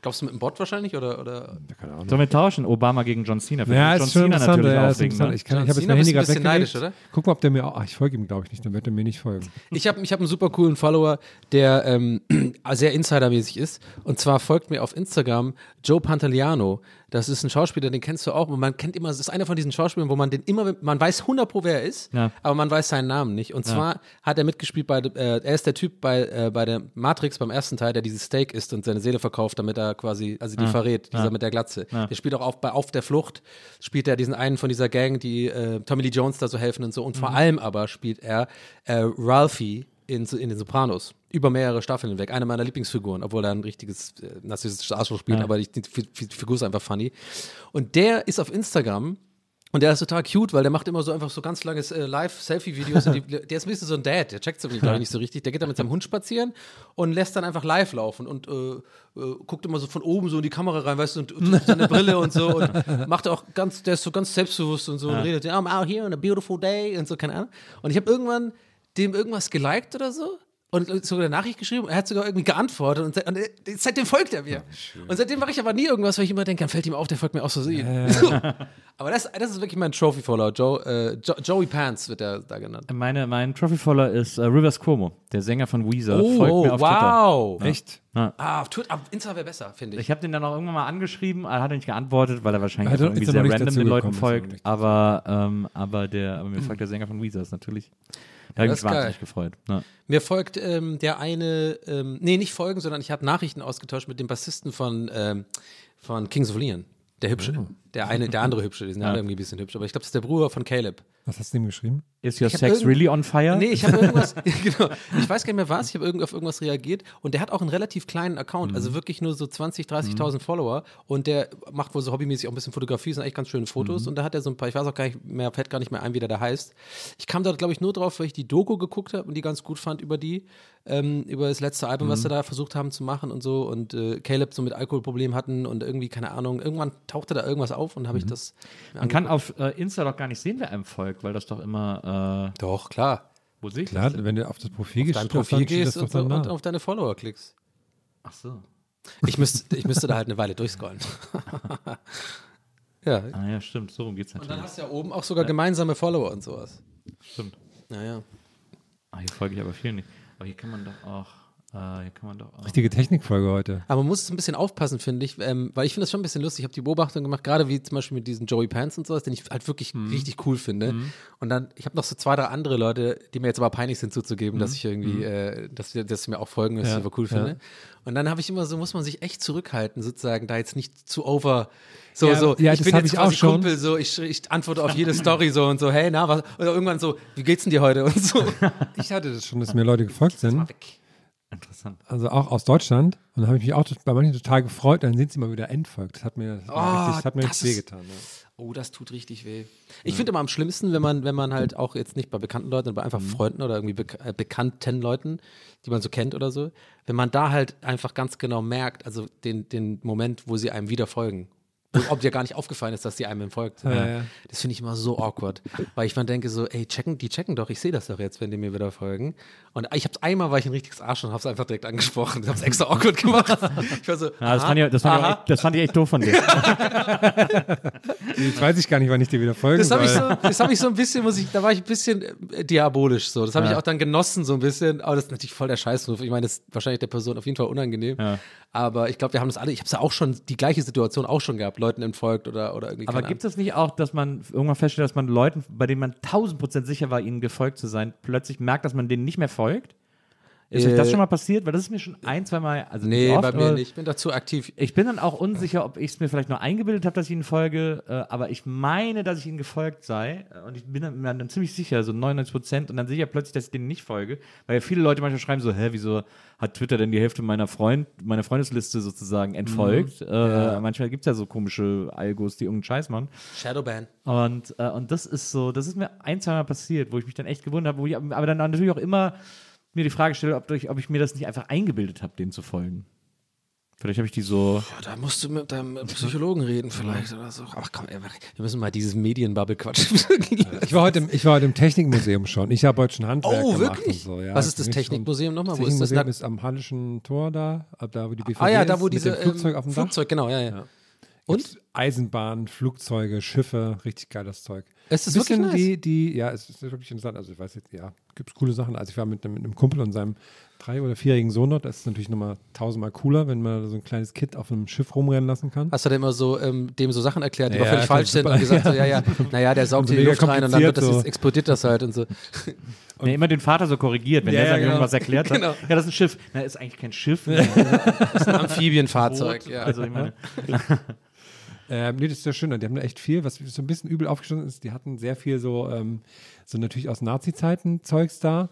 Glaubst du mit dem Bot wahrscheinlich? Oder, oder? Keine Ahnung. Sollen wir tauschen? Obama gegen John Cena. Für Ja, John ist schon Cena interessant. natürlich Ja, ist interessant. ne? Ich, kann, John ich habe jetzt Cena mein Handy ein gerade bisschen weggelegt. neidisch, oder? Guck mal, ob der mir auch. Ach, ich folge ihm, glaube ich, nicht. Dann wird er mir nicht folgen. Ich habe ich hab einen super coolen Follower, der ähm, *clears throat* sehr insidermäßig ist. Und zwar folgt mir auf Instagram Joe Pantoliano. Das ist ein Schauspieler, den kennst du auch. Und man kennt immer, das ist einer von diesen Schauspielern, wo man den immer, man weiß 100 pro, wer er ist, Ja. aber man weiß seinen Namen nicht. Und zwar hat er mitgespielt bei, äh, er ist der Typ bei, äh, bei der Matrix beim ersten Teil, der dieses Steak isst und seine Seele verkauft, damit er quasi, also die verrät, dieser mit der Glatze. Der spielt auch auf, bei Auf der Flucht, spielt er diesen einen von dieser Gang, die äh, Tommy Lee Jones da so helfen und so. Und vor allem aber spielt er äh, Ralphie in, in den Sopranos. Über mehrere Staffeln hinweg. Eine meiner Lieblingsfiguren, obwohl er ein richtiges äh, narzisstisches Arschloch spielt, aber ich, die, die, Figur ist einfach funny. Und der ist auf Instagram und der ist total cute, weil der macht immer so einfach so ganz langes äh, Live-Selfie-Videos. *laughs* der ist ein bisschen so ein Dad, der checkt es glaube ich, nicht so richtig. Der geht dann mit seinem Hund spazieren und lässt dann einfach live laufen und äh, äh, guckt immer so von oben so in die Kamera rein, weißt du, und, und seine Brille und so und *laughs* macht auch ganz, der ist so ganz selbstbewusst und so und redet, I'm out here on a beautiful day und so, keine Ahnung. Und ich habe irgendwann dem irgendwas geliked oder so. Und sogar eine Nachricht geschrieben, er hat sogar irgendwie geantwortet und, und äh, seitdem folgt er mir. und seitdem mache ich aber nie irgendwas, weil ich immer denke, dann fällt ihm auf, der folgt mir aus Versehen. aber das, das ist wirklich mein Trophy-Follower. Joe, äh, jo Joey Pants wird er da genannt. Meine, mein Trophy-Follower ist äh, Rivers Cuomo, der Sänger von Weezer. Oh, Folgt mir auf wow. Echt? Ah, auf Twitter, auf Insta wäre besser, finde ich. Ich habe den dann auch irgendwann mal angeschrieben, er hat nicht geantwortet, weil er wahrscheinlich Hat er- irgendwie sehr random den Leuten folgt. Aber, ähm, aber, der, aber mir folgt der Sänger von Weezer, ist natürlich. Da habe das ich mich wahnsinnig geil. gefreut. Ja. Mir folgt ähm, der eine, ähm, nee, nicht folgen, sondern ich habe Nachrichten ausgetauscht mit dem Bassisten von, ähm, von Kings of Leon. Der hübsche. Oh. Der eine, der andere hübsche, die sind alle irgendwie ein bisschen hübsch. Aber ich glaube, das ist der Bruder von Caleb. Was hast du ihm geschrieben? Is your sex really on fire? Nee, ich habe irgendwas, *laughs* *laughs* genau, ich weiß gar nicht mehr was, ich habe irgend, auf irgendwas reagiert und der hat auch einen relativ kleinen Account, Mhm. also wirklich nur so 20, 30.000 Follower und der macht wohl so hobbymäßig auch ein bisschen Fotografie, sind eigentlich ganz schöne Mhm. Fotos und da hat er so ein paar, ich weiß auch gar nicht mehr, fällt gar nicht mehr ein, wie der da heißt. Ich kam da, glaube ich, nur drauf, weil ich die Doku geguckt habe und die ganz gut fand über die, ähm, über das letzte Album, Mhm. was sie da versucht haben zu machen und so und äh, Caleb so mit Alkoholproblemen hatten und irgendwie, keine Ahnung, irgendwann tauchte da irgendwas auf und habe ich das Mhm. Man kann auf äh, Insta doch gar nicht sehen, wer einem folgt, weil das doch immer. Äh, Doch, klar. wo sehe ich Klar, das? wenn du auf das Profil gehst, Dein Profil gehst und, und auf deine Follower klickst. Ach so. Ich müsste, ich müsste da halt eine Weile durchscrollen. *laughs* ja. Ah ja, stimmt, so rum geht's Und dann natürlich. hast du ja oben auch sogar gemeinsame Follower und sowas. Stimmt. Naja. Ah, hier folge ich aber vielen nicht. Aber hier kann man doch auch. Äh, hier kann man doch auch. Richtige Technikfolge heute. Aber man muss ein bisschen aufpassen, finde ich, ähm, weil ich finde das schon ein bisschen lustig. Ich habe die Beobachtung gemacht, gerade wie zum Beispiel mit diesen Joey Pants und sowas, den ich halt wirklich richtig cool finde. Und dann, ich habe noch so zwei, drei andere Leute, die mir jetzt aber peinlich sind zuzugeben, dass ich irgendwie, äh, dass, dass sie mir auch folgen, was Ja, ich aber cool ja. finde. Und dann habe ich immer so, muss man sich echt zurückhalten, sozusagen, da jetzt nicht zu over. So, Ja, so, ja, ich das bin jetzt ich auch schon. Kumpel, so, ich, ich antworte auf jede Story so und so, hey, na, was? Oder irgendwann so, wie geht's denn dir heute? Und so. *laughs* Ich hatte das schon, dass mir Leute gefolgt sind. Interessant. Also auch aus Deutschland. Und da habe ich mich auch bei manchen total gefreut. Dann sind sie mal wieder entfolgt. Das hat mir, das Oh, richtig, das hat mir das wehgetan. Ja. Oh, das tut richtig weh. Ich finde immer am schlimmsten, wenn man, wenn man halt auch jetzt nicht bei bekannten Leuten, aber einfach Freunden oder irgendwie bek äh, bekannten Leuten, die man so kennt oder so, wenn man da halt einfach ganz genau merkt, also den, den Moment, wo sie einem wieder folgen. Ob dir gar nicht aufgefallen ist, dass sie einem folgt. Ja, ja. Das finde ich immer so awkward. Weil ich dann denke so, ey, checken, die checken doch, ich sehe das doch jetzt, wenn die mir wieder folgen. Und ich habe einmal, war ich ein richtiges Arsch und habe es einfach direkt angesprochen. Ich habe es extra awkward gemacht. Ich war so, Ja, das, aha, fand ich, das, fand ich echt, das fand ich echt doof von dir. *laughs* Jetzt weiß ich gar nicht, wann ich dir wieder folgen Das habe ich, soll. so, das hab ich so ein bisschen, muss ich, da war ich ein bisschen äh, diabolisch so. Das habe ich auch dann genossen so ein bisschen. Aber das ist natürlich voll der Scheißruf. Ich meine, das ist wahrscheinlich der Person auf jeden Fall unangenehm. Aber ich glaube, wir haben das alle, ich habe es ja auch schon, die gleiche Situation auch schon gehabt, Leuten entfolgt oder, oder irgendwie. Aber gibt es nicht auch, dass man irgendwann feststellt, dass man Leuten, bei denen man 1000 Prozent sicher war, ihnen gefolgt zu sein, plötzlich merkt, dass man denen nicht mehr folgt? Ist euch das Äh, schon mal passiert? Weil das ist mir schon ein, zwei Mal, also Nee, oft, bei mir nicht. Ich bin dazu aktiv. Ich bin dann auch unsicher, ob ich es mir vielleicht nur eingebildet habe, dass ich ihnen folge, äh, aber ich meine, dass ich ihnen gefolgt sei äh, und ich bin dann, mir dann ziemlich sicher, so 99 Prozent und dann sehe ich ja plötzlich, dass ich denen nicht folge, weil ja viele Leute manchmal schreiben so, hä, wieso hat Twitter denn die Hälfte meiner Freund, meiner Freundesliste sozusagen entfolgt? Äh, Manchmal gibt es ja so komische Algos, die irgendeinen Scheiß machen. Shadowban. Und, äh, und das ist so, das ist mir ein, zwei Mal passiert, wo ich mich dann echt gewundert habe, wo ich aber dann natürlich auch immer mir die Frage stelle, ob ich, ob ich mir das nicht einfach eingebildet habe, denen zu folgen. Vielleicht habe ich die so. Ja, da musst du mit deinem Psychologen reden vielleicht oder so. Ach komm, ey, wir müssen mal dieses Medienbubble quatschen. *laughs* Ich war, heute im, ich war heute im Technikmuseum schon. Ich habe heute schon Handwerk Oh, gemacht wirklich? und so. Ja, Was ist das Technikmuseum nochmal? Ist das? Technikmuseum Da- ist am Hallischen Tor da, ab da wo die BVG ah ja, da ist, wo diese Flugzeug ähm, auf dem Flugzeug, genau, ja, ja. Und? Eisenbahn, Flugzeuge, Schiffe, richtig geiles Zeug. Es ist Bisschen wirklich nice. die, die, ja, es ist wirklich interessant. Also ich weiß jetzt, ja, gibt es coole Sachen. Also ich war mit, einem- mit einem Kumpel und seinem drei- oder vierjährigen Sohn dort. Das ist natürlich nochmal tausendmal cooler, wenn man so ein kleines Kind auf einem Schiff rumrennen lassen kann. Hast du denn immer so ähm, dem so Sachen erklärt, die Ja, aber völlig falsch sind super. und gesagt so, *laughs* ja, ja, naja, der saugt So in die Luft rein und dann wird das, so. explodiert das halt und so. *laughs* Nee, immer den Vater so korrigiert, wenn Ja, der ja, genau. irgendwas erklärt hat. *laughs* Genau. Ja, das ist ein Schiff. Na, ist eigentlich kein Schiff. Das ist ein Amphibienfahrzeug, ja. Also ich meine, Ähm, nee, das ist ja schön. Die haben da echt viel, was so ein bisschen übel aufgestoßen ist. Die hatten sehr viel so, ähm, so natürlich aus Nazi-Zeiten Zeugs da,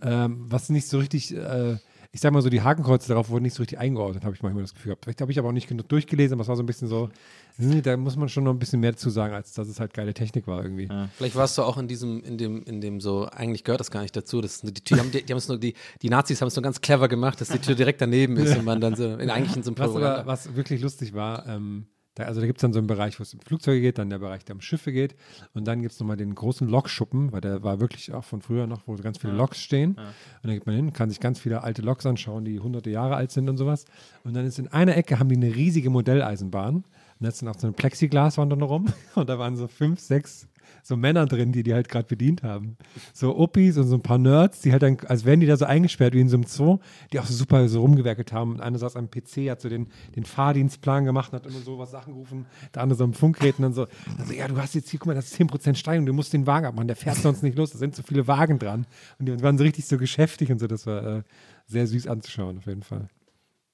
ähm, was nicht so richtig, äh, ich sag mal so, die Hakenkreuze darauf wurden nicht so richtig eingeordnet, habe ich manchmal das Gefühl gehabt. Vielleicht habe ich aber auch nicht genug durchgelesen, aber es war so ein bisschen so, hm, da muss man schon noch ein bisschen mehr dazu sagen, als dass es halt geile Technik war irgendwie. Vielleicht warst du auch in diesem, in dem, in dem so, eigentlich gehört das gar nicht dazu. Das die die haben, die, die, haben es nur, die, die Nazis haben es nur ganz clever gemacht, dass die Tür direkt daneben ist *laughs* und man dann so, in, eigentlich in so einem Was, aber, was wirklich lustig war, ähm, da, also da gibt es dann so einen Bereich, wo es um Flugzeuge geht, dann der Bereich, der um Schiffe geht. Und dann gibt es nochmal den großen Lokschuppen, weil der war wirklich auch von früher noch, wo ganz viele Loks stehen. Und dann geht man hin, kann sich ganz viele alte Loks anschauen, die hunderte Jahre alt sind und sowas. Und dann ist in einer Ecke, haben die eine riesige Modelleisenbahn. Und da ist dann auch so eine Plexiglaswand rum. *laughs* Und da waren so fünf, sechs so Männer drin, die die halt gerade bedient haben. So Uppis und so ein paar Nerds, die halt dann, als wären die da so eingesperrt wie in so einem Zoo, die auch so super so rumgewerkelt haben. Und einer saß am PC, hat so den, den Fahrdienstplan gemacht, hat immer so was Sachen gerufen, der andere so am Funkgerät und dann so, also, ja, du hast jetzt hier, guck mal, das ist 10% Steigung, du musst den Wagen abmachen, der fährt sonst nicht los, da sind so viele Wagen dran. Und die waren so richtig so geschäftig und so, das war äh, sehr süß anzuschauen, auf jeden Fall.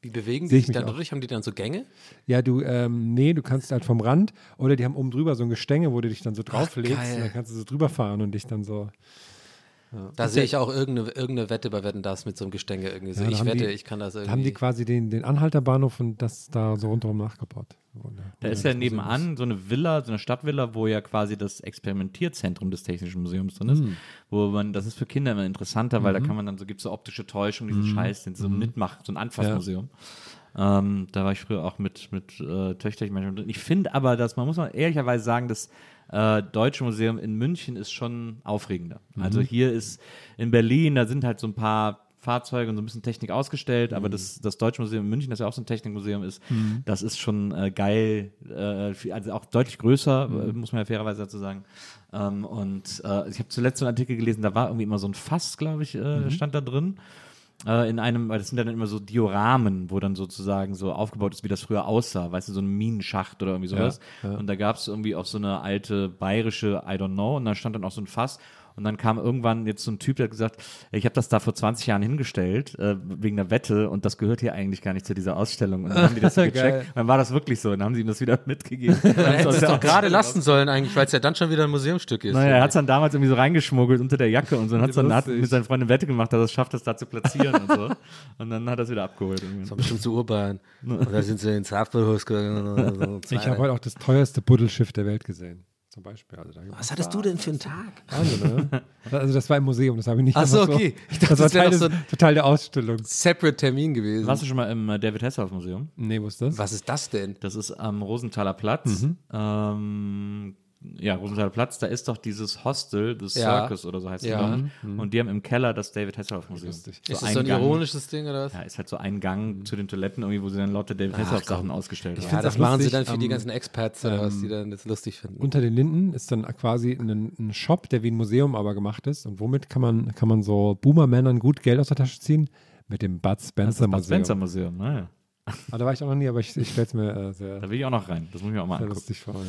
Wie bewegen die ich sich dann durch? Haben die dann so Gänge? Ja, du, ähm, nee, du kannst halt vom Rand oder die haben oben drüber so ein Gestänge, wo du dich dann so drauflegst geil. und dann kannst du so drüber fahren und dich dann so. Da sehe ich auch irgendeine, irgendeine Wette bei Wetten das mit so einem Gestänge irgendwie so. Ja, da ich haben wette, die- ich kann das Da irgendwie. haben die quasi den, den Anhalterbahnhof und das da so rundherum nachgebaut. Wo da ist ja nebenan so eine Villa, so eine Stadtvilla, wo ja quasi das Experimentierzentrum des Technischen Museums drin ist. Wo man, das ist für Kinder immer interessanter, weil da kann man dann so, gibt es so optische Täuschung, diesen Scheiß, den so ein Mitmach, so ein Anfassmuseum. Ähm, da war ich früher auch mit, mit äh, Töchterchen manchmal drin. Ich finde aber, dass man muss mal ehrlicherweise sagen, das äh, Deutsche Museum in München ist schon aufregender. Also hier ist in Berlin, da sind halt so ein paar Fahrzeuge und so ein bisschen Technik ausgestellt, aber das, das Deutsche Museum in München, das ja auch so ein Technikmuseum ist, das ist schon äh, geil, äh, also auch deutlich größer, äh, muss man ja fairerweise dazu sagen. Ähm, und äh, ich habe zuletzt so einen Artikel gelesen, da war irgendwie immer so ein Fass, glaube ich, äh, stand da drin äh, in einem, weil das sind dann immer so Dioramen, wo dann sozusagen so aufgebaut ist, wie das früher aussah, weißt du, so ein Minenschacht oder irgendwie sowas. Und da gab es irgendwie auch so eine alte bayerische, I don't know, und da stand dann auch so ein Fass. Und dann kam irgendwann jetzt so ein Typ, der hat gesagt, ich habe das da vor 20 Jahren hingestellt, äh, wegen der Wette, und das gehört hier eigentlich gar nicht zu dieser Ausstellung. Und dann haben die das so *laughs* gecheckt. Dann war das wirklich so. Und dann haben sie ihm das wieder *laughs* mitgegeben. Man hätte es doch gerade lassen sollen eigentlich, weil es ja dann schon wieder ein Museumsstück ist. Naja, er hat es dann damals irgendwie so reingeschmuggelt unter der Jacke und so und hat dann hat mit seinen Freunden Wette gemacht, dass er es schafft, das da zu platzieren und so. Und dann hat er es wieder abgeholt. Irgendwie. Das war bestimmt zu urban. *laughs* Und da sind sie ins Haftballhaus gegangen. so. Ich habe heute auch das teuerste Buddelschiff der Welt gesehen. Zum Beispiel. Also da Was hattest du denn für einen Tag? Wahnsinn, ne? *laughs* Also das war im Museum, das habe ich nicht Ach so, einfach okay. Ich dachte, das war das wäre Teil, so des, ein- Teil der Ausstellung. Separate Termin gewesen. Warst du schon mal im äh, David Hasselhoff Museum? Nee, wo ist das? Was ist das denn? Das ist am Rosenthaler Platz. Mhm. Ähm, ja, Rosenthaler Platz, da ist doch dieses Hostel, das Ja. Circus oder so heißt es, Ja. ich. Und die haben im Keller das David Hasselhoff Museum. So Ist das so ein Gang- ironisches Ding oder was? Ja, ist halt so ein Gang zu den Toiletten irgendwie, wo sie dann lauter David Hasselhoff Sachen ausgestellt haben. Ja, das auch machen sie dann für die ähm, ganzen Experts oder was, die dann das lustig finden. Unter den Linden ist dann quasi ein, ein Shop, der wie ein Museum aber gemacht ist. Und womit kann man, kann man so Boomer-Männern gut Geld aus der Tasche ziehen? Mit dem Bud Das Spencer das Bud Museum. Spencer Museum, naja. Ah, da war ich auch noch nie, aber ich, ich stelle es mir äh, sehr, Da will ich auch noch rein. Das muss ich mir auch mal sehr angucken. lustig vor. Ja.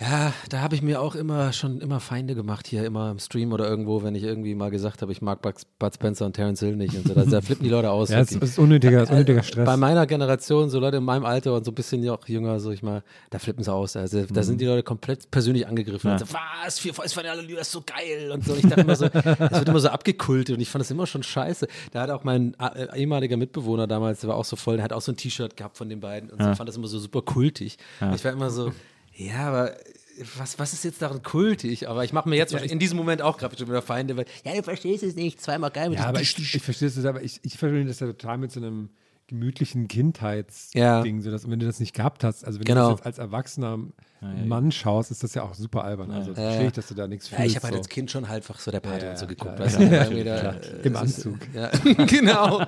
Ja, da habe ich mir auch immer schon immer Feinde gemacht hier, immer im Stream oder irgendwo, wenn ich irgendwie mal gesagt habe, ich mag Bud Spencer und Terence Hill nicht und so. Da, da flippen die Leute aus. Ja, es wirklich. ist unnötiger, es ist unnötiger Stress. Bei meiner Generation, so Leute in meinem Alter und so ein bisschen auch jünger, so ich mal, da flippen sie aus. Also da sind die Leute komplett persönlich angegriffen. Ja. Und so, was, vier Fäuste von der Allerlü, das ist so geil und so. Und ich dachte immer so, das wird immer so abgekultet und ich fand das immer schon scheiße. Da hat auch mein äh, ehemaliger Mitbewohner damals, der war auch so voll, der hat auch so ein T-Shirt gehabt von den beiden und so, fand das immer so super kultig. Und Ich war immer so, ja, aber was, was ist jetzt daran kultig? Aber ich mache mir jetzt in diesem Moment auch gerade schon wieder Feinde, weil, ja, du verstehst es nicht, zweimal geil mit Ja, aber ich, ich verstehe es, aber ich, ich verbinde das ja total mit so einem gemütlichen Kindheitsding, Ja. so dass wenn du das nicht gehabt hast, also wenn Genau. du das jetzt als erwachsener Mann schaust, ist das ja auch super albern. Also verstehe ich, dass du da nichts fühlst. Ja, ich habe halt so. als Kind schon halt einfach so der Party Ja, und so ja, geguckt. klar. weißt du? Da, *laughs* äh, Im ist- Anzug. Ja, *laughs* genau.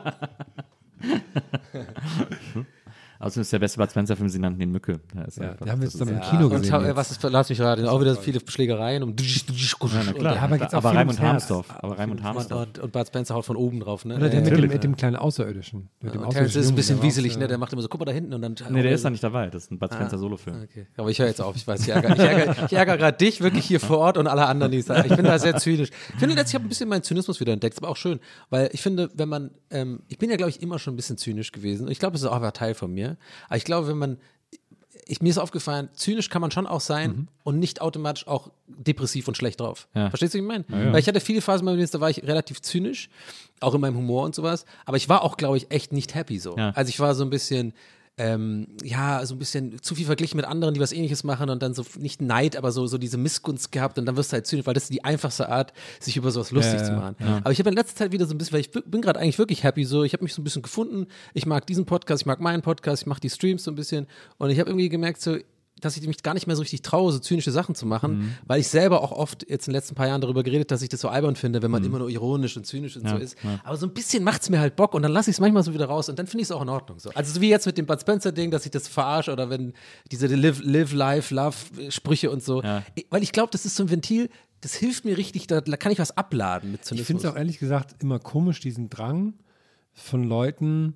*laughs* Außerdem ist der beste Bud Spencer-Film, sie nannten ihn Mücke. Da ist Ja, einfach- den haben wir jetzt dann im Ja, Kino und gesehen. schau, äh, was ist, lass mich raten, auch wieder viele Schlägereien und Ja, klar. Aber auch aber ums Herz. Harmsdorf. Aber Raimund und, Harmsdorf. und, und Bud Spencer haut von oben drauf. Ne? Oder der mit dem, natürlich, mit dem kleinen Außerirdischen. Mit dem und Terrence ist ein bisschen wieselig, ne? Der macht immer so, guck mal da hinten und dann. Nee, der ist da nicht dabei. Das ist ein Bud Spencer Solofilm. Ah, Okay. Aber ich höre jetzt auf, ich weiß, ich ärgere, gerade dich wirklich hier vor Ort und alle anderen, die es sagen. Ich bin da sehr zynisch. Ich finde letztlich, ich habe ein bisschen meinen Zynismus wieder entdeckt, ist aber auch schön, weil ich finde, wenn man, ähm, ich bin ja, glaube ich, immer schon ein bisschen zynisch gewesen. Ich glaube, es ist auch einfach Teil von mir. Aber ich glaube, wenn man, ich, mir ist aufgefallen, zynisch kann man schon auch sein und nicht automatisch auch depressiv und schlecht drauf. Ja. Verstehst du, was ich meine? Weil ich hatte viele Phasen meinem Leben, da war ich relativ zynisch, auch in meinem Humor und sowas. Aber ich war auch, glaube ich, echt nicht happy so. Ja. Also ich war so ein bisschen, ähm, ja, so ein bisschen zu viel verglichen mit anderen, die was ähnliches machen und dann so nicht Neid, aber so, so diese Missgunst gehabt und dann wirst du halt zynisch, weil das ist die einfachste Art, sich über sowas lustig Ja, zu ja, machen. Aber ich habe in letzter Zeit wieder so ein bisschen, weil ich bin gerade eigentlich wirklich happy so, ich habe mich so ein bisschen gefunden, ich mag diesen Podcast, ich mag meinen Podcast, ich mache die Streams so ein bisschen. Und ich habe irgendwie gemerkt so, dass ich mich gar nicht mehr so richtig traue, so zynische Sachen zu machen, Mhm. weil ich selber auch oft jetzt in den letzten paar Jahren darüber geredet, dass ich das so albern finde, wenn Mhm. man immer nur ironisch und zynisch und so ist. Aber so ein bisschen macht es mir halt Bock und dann lasse ich es manchmal so wieder raus und dann finde ich es auch in Ordnung. So. Also so wie jetzt mit dem Bud Spencer-Ding, dass ich das verarsche oder wenn diese Live, live Life, Love Sprüche und so. Ja. Ich- Weil ich glaube, das ist so ein Ventil, das hilft mir richtig, da, da kann ich was abladen mit Ich Zynismus. finde es auch ehrlich gesagt immer komisch, diesen Drang von Leuten,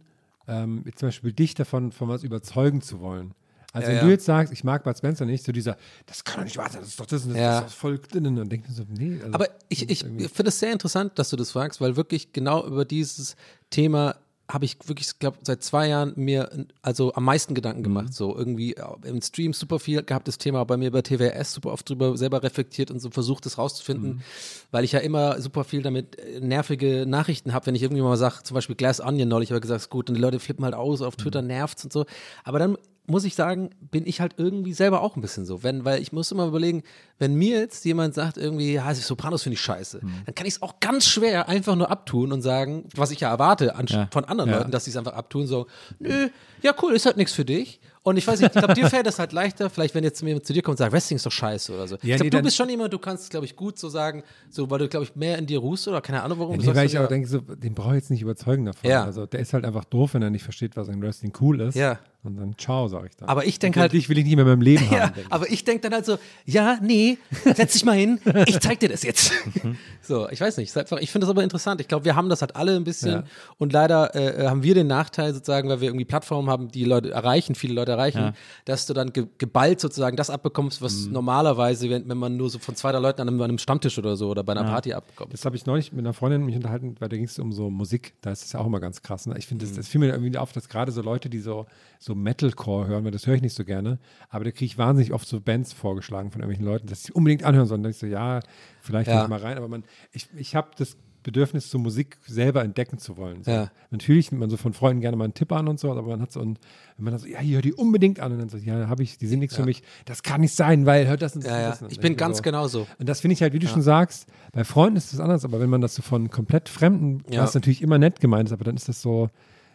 ähm, zum Beispiel dich davon, von was überzeugen zu wollen. Also Ja, wenn du jetzt sagst, ich mag Bud Spencer nicht, so dieser, das kann doch nicht wahr sein, das ist doch das und das, Ja. das ist voll drin. Und denkt mir so, nee. Also, Aber ich, ich finde es sehr interessant, dass du das fragst, weil wirklich genau über dieses Thema habe ich wirklich, glaube seit zwei Jahren mir also am meisten Gedanken gemacht. So irgendwie im Stream super viel gehabt das Thema, bei mir bei TWS super oft drüber selber reflektiert und so versucht, das rauszufinden, weil ich ja immer super viel damit äh, nervige Nachrichten habe, wenn ich irgendwie mal sage, zum Beispiel Glass Onion neulich, habe gesagt, ist gut, und die Leute flippen halt aus, auf Twitter nervt's und so. Aber dann muss ich sagen, bin ich halt irgendwie selber auch ein bisschen so. Wenn, weil ich muss immer überlegen, wenn mir jetzt jemand sagt, irgendwie, ja, Sopranos finde ich scheiße, dann kann ich es auch ganz schwer einfach nur abtun und sagen, was ich ja erwarte an, Ja. von anderen Ja. Leuten, dass sie es einfach abtun, so, nö, ja cool, ist halt nichts für dich. Und ich weiß nicht, ich glaube, dir *laughs* fällt das halt leichter, vielleicht wenn jetzt jemand zu dir kommt und sagt, Wrestling ist doch scheiße oder so. ich glaube, nee, du bist schon jemand, du kannst, glaube ich, gut so sagen, so, weil du, glaube ich, mehr in dir ruhst oder keine Ahnung, warum. Ja, du nee, sagst weil ich auch ja, denke, so, den brauche ich jetzt nicht überzeugen davon. Ja. Also der ist halt einfach doof, wenn er nicht versteht, was im Wrestling cool ist. Ja. Und dann ciao, sage ich dann. Aber ich denk Und halt- Dich will ich nicht mehr in meinem Leben *laughs* Ja, haben. denk aber ich denke dann halt so, ja, nee, setz dich mal hin, ich zeig dir das jetzt. *laughs* so, ich weiß nicht, einfach, ich finde das aber interessant. Ich glaube, wir haben das halt alle ein bisschen Ja. und leider äh, haben wir den Nachteil sozusagen, weil wir irgendwie Plattformen haben, die Leute erreichen, viele Leute erreichen, Ja. dass du dann ge geballt sozusagen das abbekommst, was normalerweise, wenn, wenn man nur so von zwei, drei Leuten an einem, an einem Stammtisch oder so oder bei einer Party abbekommt. Das habe ich neulich mit einer Freundin mich unterhalten, weil da ging es um so Musik. Da ist es ja auch immer ganz krass. Ne? Ich finde, das, das fiel mir irgendwie auf, dass gerade so Leute, die so, so Metalcore hören, weil das höre ich nicht so gerne, aber da kriege ich wahnsinnig oft so Bands vorgeschlagen von irgendwelchen Leuten, dass sie unbedingt anhören sollen. Da denke ich so, ja, vielleicht Ja. ja. ich mal rein, aber man, ich, ich habe das Bedürfnis, so Musik selber entdecken zu wollen. So. Ja. Natürlich nimmt man so von Freunden gerne mal einen Tipp an und so, aber man hat so, und wenn man dann so, ja, hier hör die unbedingt an und dann so, ja, habe ich, die sind nichts für mich. Das kann nicht sein, weil hört das und das. Ja, und ja. das. Und Ich dann bin mir ganz so, genauso. und das finde ich halt, wie du schon sagst, bei Freunden ist das anders, aber wenn man das so von komplett Fremden, Ja. was natürlich immer nett gemeint ist, aber dann ist das so,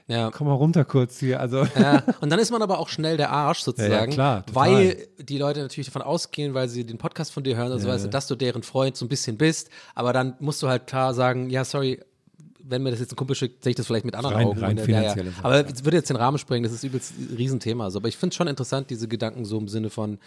Ja. komm mal runter kurz hier. Also Ja, *laughs* und dann ist man aber auch schnell der Arsch sozusagen, klar, total. weil die Leute natürlich davon ausgehen, weil sie den Podcast von dir hören und so weiter, dass du deren Freund so ein bisschen bist, aber dann musst du halt klar sagen, ja, sorry, wenn mir das jetzt ein Kumpel schickt, sehe ich das vielleicht mit anderen Rein- Augen. rein Und, ja, ja. Aber es würde jetzt den Rahmen sprengen, das ist übelst ein Riesenthema. Also, aber ich finde es schon interessant, diese Gedanken so im Sinne von,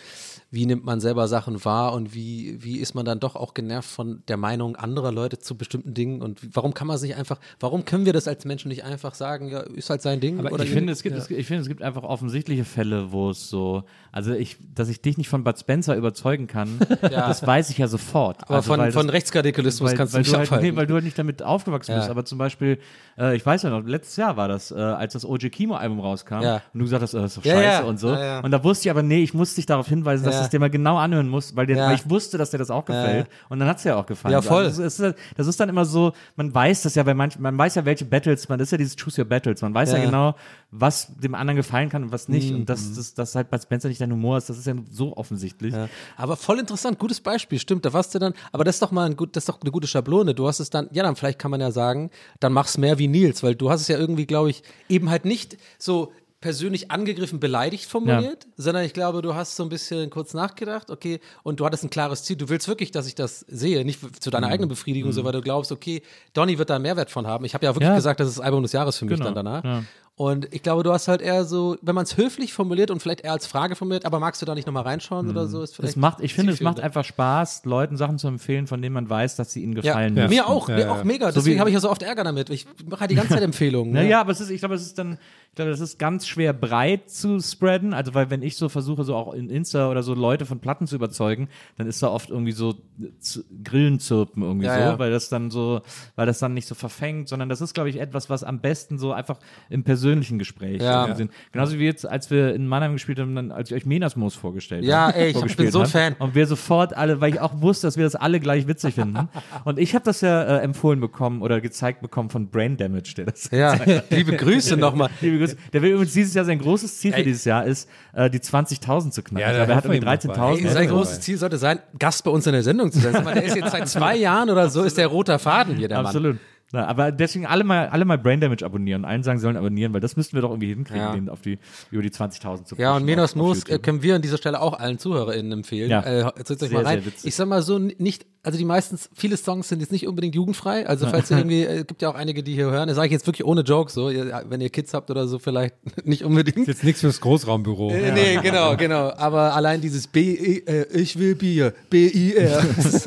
wie nimmt man selber Sachen wahr und wie, wie ist man dann doch auch genervt von der Meinung anderer Leute zu bestimmten Dingen und warum kann man sich einfach, warum können wir das als Menschen nicht einfach sagen, ja, ist halt sein Ding? Aber oder ich finde, es gibt, es, ich finde, es gibt einfach offensichtliche Fälle, wo es so, also ich, dass ich dich nicht von Bud Spencer überzeugen kann, *laughs* das weiß ich ja sofort. Aber also, von, von das, Rechtsradikalismus weil, kannst du nicht halt, abhalten. nee, weil du halt nicht damit aufgewachsen Ja. bist. Aber zum Beispiel, äh, ich weiß ja noch, letztes Jahr war das, äh, als das OG Kimo Album rauskam Ja. und du gesagt hast, äh, das ist doch Ja, scheiße ja. und so. Und da wusste ich aber, nee, ich musste dich darauf hinweisen, dass Ja. du es dir mal genau anhören musst, weil, dir, weil ich wusste, dass dir das auch gefällt. Und dann hat es ja auch gefallen. Ja, voll. Also, es ist, das ist dann immer so, man weiß das ja bei manchen, man weiß ja, welche Battles, man das ist ja dieses Choose Your Battles, man weiß Ja. genau, was dem anderen gefallen kann und was nicht. Mhm. Und dass das, das halt bei Spencer nicht dein Humor ist, das ist ja so offensichtlich. Ja. Aber voll interessant, gutes Beispiel, stimmt, da warst du dann, aber das ist doch mal ein gut, das ist doch eine gute Schablone. Du hast es dann, ja, dann vielleicht kann man ja sagen, dann mach's mehr wie Nils, weil du hast es ja irgendwie, glaube ich, eben halt nicht so persönlich angegriffen, beleidigt formuliert, sondern ich glaube, du hast so ein bisschen kurz nachgedacht, okay, und du hattest ein klares Ziel. Du willst wirklich, dass ich das sehe, nicht zu Mhm. deiner eigenen Befriedigung, so weil du glaubst, okay, Donny wird da einen Mehrwert von haben. Ich habe ja wirklich Ja. gesagt, das ist das Album des Jahres für mich Genau, dann danach. ja. Und ich glaube, du hast halt eher so, wenn man es höflich formuliert und vielleicht eher als Frage formuliert, aber magst du da nicht nochmal reinschauen oder so? Ist vielleicht Es macht, ich finde, es macht einfach Spaß, Leuten Sachen zu empfehlen, von denen man weiß, dass sie ihnen ja, gefallen mir auch, Ja, mir ja. auch mega. So Deswegen habe ich ja so oft Ärger damit. Ich mache halt die ganze Zeit Empfehlungen. Naja, aber es ist, ich glaube, es ist dann, ich glaube, das ist ganz schwer breit zu spreaden. Also, weil wenn ich so versuche, so auch in Insta oder so Leute von Platten zu überzeugen, dann ist da oft irgendwie so Z- Grillenzirpen irgendwie Ja, so, ja. weil das dann so, weil das dann nicht so verfängt, sondern das ist, glaube ich, etwas, was am besten so einfach im persönlichen Gespräch Ja. sind. Genauso wie jetzt, als wir in Mannheim gespielt haben, dann, als ich euch Menasmus vorgestellt Ja, habe. ey, ich bin so hab. Fan. Und wir sofort alle, weil ich auch wusste, dass wir das alle gleich witzig finden. *laughs* Und ich habe das ja äh, empfohlen bekommen oder gezeigt bekommen von Brain Damage, der das Ja, liebe Grüße nochmal. Liebe Grüße. Der will übrigens dieses Jahr sein großes Ziel für Ey. dieses Jahr ist, äh, die 20.000 zu knacken. Ja, ich da glaube, er hat irgendwie ihm noch bei. 13.000. Sein großes Ziel sollte sein, Gast bei uns in der Sendung zu sein. Mal, Der ist jetzt seit zwei *laughs* Jahren oder so, ist der roter Faden hier, der Mann. Absolut. Na, aber deswegen alle mal, alle mal Brain Damage abonnieren. Allen sagen, sie sollen abonnieren, weil das müssten wir doch irgendwie hinkriegen, Ja. den auf die, über die 20.000 zu Ja, und Menos Moos äh, können wir an dieser Stelle auch allen ZuhörerInnen empfehlen. Ja. Äh, Sehr, mal rein. sehr witzig. Ich sag mal so, nicht, also die meisten, viele Songs sind jetzt nicht unbedingt jugendfrei. Also falls ihr *laughs* irgendwie, äh, gibt ja auch einige, die hier hören, das sage ich jetzt wirklich ohne Joke so, ihr, wenn ihr Kids habt oder so, vielleicht *laughs* nicht unbedingt. Jetzt nichts fürs Großraumbüro. Äh, Nee, genau, genau. Aber allein dieses B, äh, ich will Bier, B-I-R. es, *laughs* ist,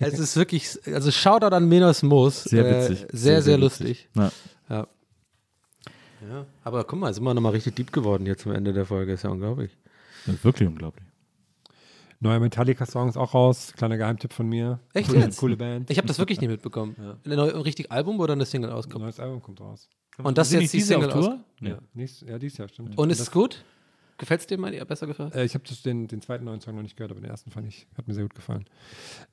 es ist wirklich, also Shoutout an Menos Moos. Sehr Äh, witzig. sehr, sehr, witzig. lustig. Ja. Ja. ja. Aber guck mal, sind wir nochmal richtig deep geworden hier zum Ende der Folge. Ist ja unglaublich. Das ist wirklich unglaublich. Neuer Metallica-Song ist auch raus. Kleiner Geheimtipp von mir. Echt coole, jetzt? coole Band. Ich habe das wirklich nicht mitbekommen. Ein neu- ein richtig Album oder eine Single auskommt? Neues Album kommt raus. Und das ist jetzt die Single aus. Tour? Nee. Ja, nächstes, ja, dieses Jahr, stimmt. Und ist es gut? Gefällt es dir mal besser gefallen? Äh, ich habe den, den zweiten neuen Song noch nicht gehört, aber den ersten fand ich, hat mir sehr gut gefallen.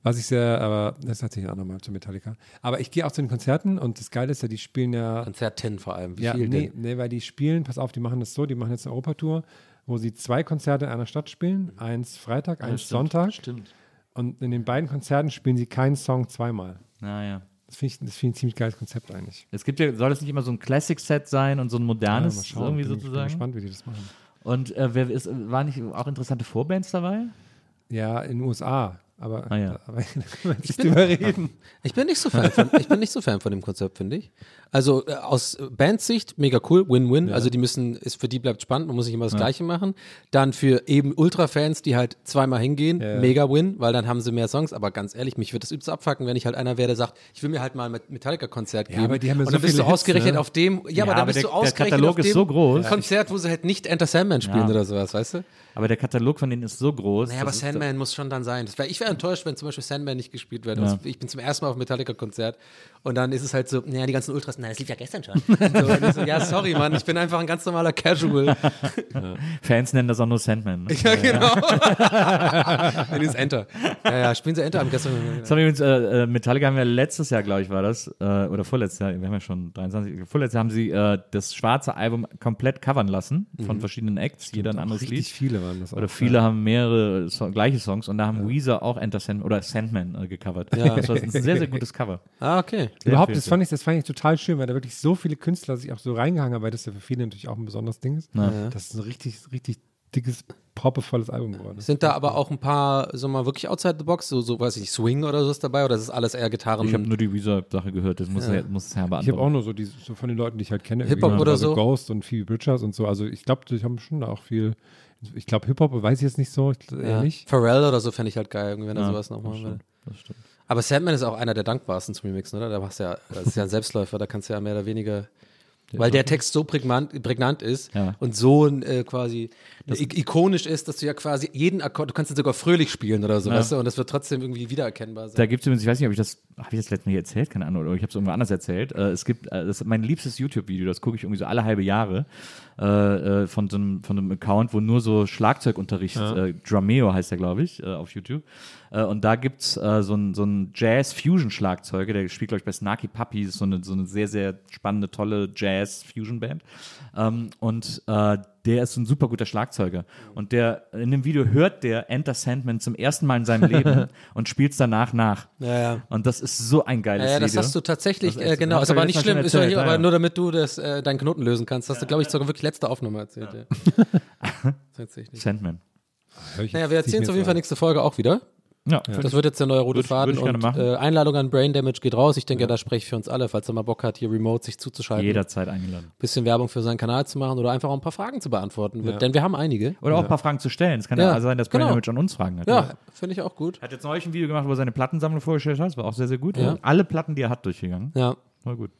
Was ich sehr, aber das hat sich auch nochmal zu Metallica. Aber ich gehe auch zu den Konzerten und das Geile ist ja, die spielen ja. Konzerten vor allem. Wie ja, viel nee, denn? nee, weil die spielen, pass auf, die machen das so, die machen jetzt eine Europatour, wo sie zwei Konzerte in einer Stadt spielen. Eins Freitag, eins Sonntag. Stimmt. Und in den beiden Konzerten spielen sie keinen Song zweimal. Naja. Das finde ich, das find ich ein ziemlich geiles Konzept eigentlich. Es gibt ja, soll es nicht immer so ein Classic-Set sein und so ein Ja, modernes irgendwie bin, Ich bin sozusagen? gespannt, wie die das machen. Und äh, wer ist, waren nicht auch interessante Vorbands dabei? Ja, in den USA. Aber, Ah, ja. aber da können wir nicht drüber *laughs* reden. Ich bin nicht so Fan von, ich bin nicht so Fan von dem Konzept, finde ich. Also äh, aus Bandsicht mega cool, Win-Win. Also die müssen, ist für die bleibt spannend, man muss nicht immer das Gleiche machen. Dann für eben Ultra-Fans, die halt zweimal hingehen, Ja. mega Win, weil dann haben sie mehr Songs. Aber ganz ehrlich, mich würde das übelst abfacken, wenn ich halt einer wäre, der sagt, ich will mir halt mal ein Metallica-Konzert geben. aber die haben ja Und so dann bist du ausgerechnet ne? auf dem, ja, Ja, aber dann aber bist der- du der ausgerechnet Katalog auf ist dem so groß. Konzert, wo sie halt nicht Enter Sandman spielen Ja. oder sowas, weißt du? Aber der Katalog von denen ist so groß. Naja, aber Sandman muss schon dann sein. Wär, ich wäre enttäuscht, wenn zum Beispiel Sandman nicht gespielt wird. Also ich bin zum ersten Mal auf Metallica-Konzert und dann ist es halt so, naja, die ganzen Ultras, nein, das lief ja gestern schon. *laughs* so, so, ja, sorry, Mann, ich bin einfach ein ganz normaler Casual. *laughs* Fans nennen das auch nur Sandman. Ne? *laughs* ja, genau. Wenn ist Enter. Ja, ja, spielen sie Enter am gestern. Übrigens, äh, äh, Metallica haben ja letztes Jahr, glaube ich, war das, äh, oder vorletztes Jahr, wir haben ja schon 23, vorletztes Jahr haben sie äh, das schwarze Album komplett covern lassen von verschiedenen Acts, jeder ein anderes Richtig Lied. viele waren das auch. Oder viele haben mehrere so gleiche Songs und da haben Weezer auch Enter Sandman oder Sandman äh, gecovert. Das war ein sehr, sehr gutes *laughs* Cover. Ah, okay. Überhaupt, viel das fand, ich, das fand ich total schön, weil da wirklich so viele Künstler sich auch so reingehangen haben, weil das ja für viele natürlich auch ein besonderes Ding ist. Das ist ein richtig, richtig dickes, proppevolles Album geworden. Sind da aber auch ein paar, so mal wirklich outside the box, so, so weiß ich nicht, Swing oder so ist dabei oder ist es alles eher Gitarren? Ich habe nur die Weezer-Sache gehört, das muss, ja. muss Herr Ich habe auch nur so, die, so von den Leuten, die ich halt kenne. Hip-Hop oder also so? Ghost und Phoebe Bridgers und so. Also ich glaube, die haben schon auch viel. Ich glaube, Hip-Hop weiß ich jetzt nicht so, ich, eher ja. Pharrell oder so fände ich halt geil, wenn er Ja, sowas noch machen würde. das stimmt. Aber Sandman ist auch einer der dankbarsten zum Remixen, oder? Da machst du ja, das ist ja ein Selbstläufer, da kannst du ja mehr oder weniger. Weil der Text so prägnant, prägnant ist Ja. und so äh, quasi ikonisch ist, dass du ja quasi jeden Akkord, du kannst ihn sogar fröhlich spielen oder so, Ja. weißt du, und das wird trotzdem irgendwie wiedererkennbar sein. Da gibt es übrigens, ich weiß nicht, ob ich das, habe ich das letztes Mal hier erzählt, keine Ahnung, oder ich habe es irgendwo anders erzählt. Äh, es gibt, äh, das ist mein liebstes YouTube-Video, das gucke ich irgendwie so alle halbe Jahre äh, äh, von, so einem, von einem Account, wo nur so Schlagzeugunterricht, äh, Drameo heißt der, glaube ich, äh, auf YouTube. Und da gibt's äh, so einen so Jazz-Fusion-Schlagzeuger, der spielt, glaube ich, bei Snarky ist so eine, so eine sehr, sehr spannende, tolle Jazz-Fusion-Band. Ähm, und äh, der ist ein super guter Schlagzeuger. Und der in dem Video hört der Enter Sandman zum ersten Mal in seinem Leben *laughs* und spielt es danach nach. Ja, ja. Und das ist so ein geiles Ja, ja, das Video. hast du tatsächlich, äh, genau, ist aber nicht schlimm, schon ist erzählt, hier, ja, aber nur damit du das, äh, deinen Knoten lösen kannst. Hast du, glaube ich, sogar wirklich letzte Aufnahme erzählt. *laughs* Sandman. Naja, wir erzählen es auf jeden Fall nächste Folge auch wieder. Ja, Das wird jetzt der neue rote Würde Faden würde und äh, Einladung an Brain Damage geht raus. Ich denke, da spreche ich für uns alle, falls er mal Bock hat, hier remote sich zuzuschalten. jederzeit eingeladen. Bisschen Werbung für seinen Kanal zu machen oder einfach auch ein paar Fragen zu beantworten. Denn wir haben einige. Oder auch ein paar Fragen zu stellen. Es kann ja, Ja, also sein, dass Brain genau. Damage an uns Fragen hat. Ja, finde ich auch gut. Hat jetzt neulich ein Video gemacht, wo er seine Plattensammlung vorgestellt hat. Das war auch sehr, sehr gut. Ja. Alle Platten, die er hat, durchgegangen. Ja. War gut.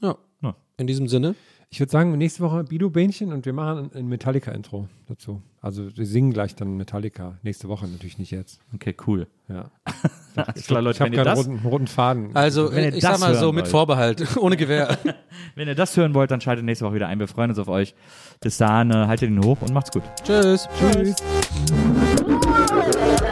ja. Ja. In diesem Sinne. Ich würde sagen, nächste Woche Bido-Bähnchen und wir machen ein Metallica-Intro dazu. Also wir singen gleich dann Metallica. Nächste Woche, natürlich nicht jetzt. Okay, cool. Ja. *laughs* Alles klar, Leute, Ich habe keinen das, roten, roten Faden. Also, Wenn ihr ich das sag mal so hören mit wollt. Vorbehalt, *laughs* ohne Gewehr. wenn ihr das hören wollt, dann schaltet nächste Woche wieder ein. Wir freuen uns auf euch. Bis dahin, äh, haltet ihn hoch und macht's gut. Tschüss. Tschüss. Der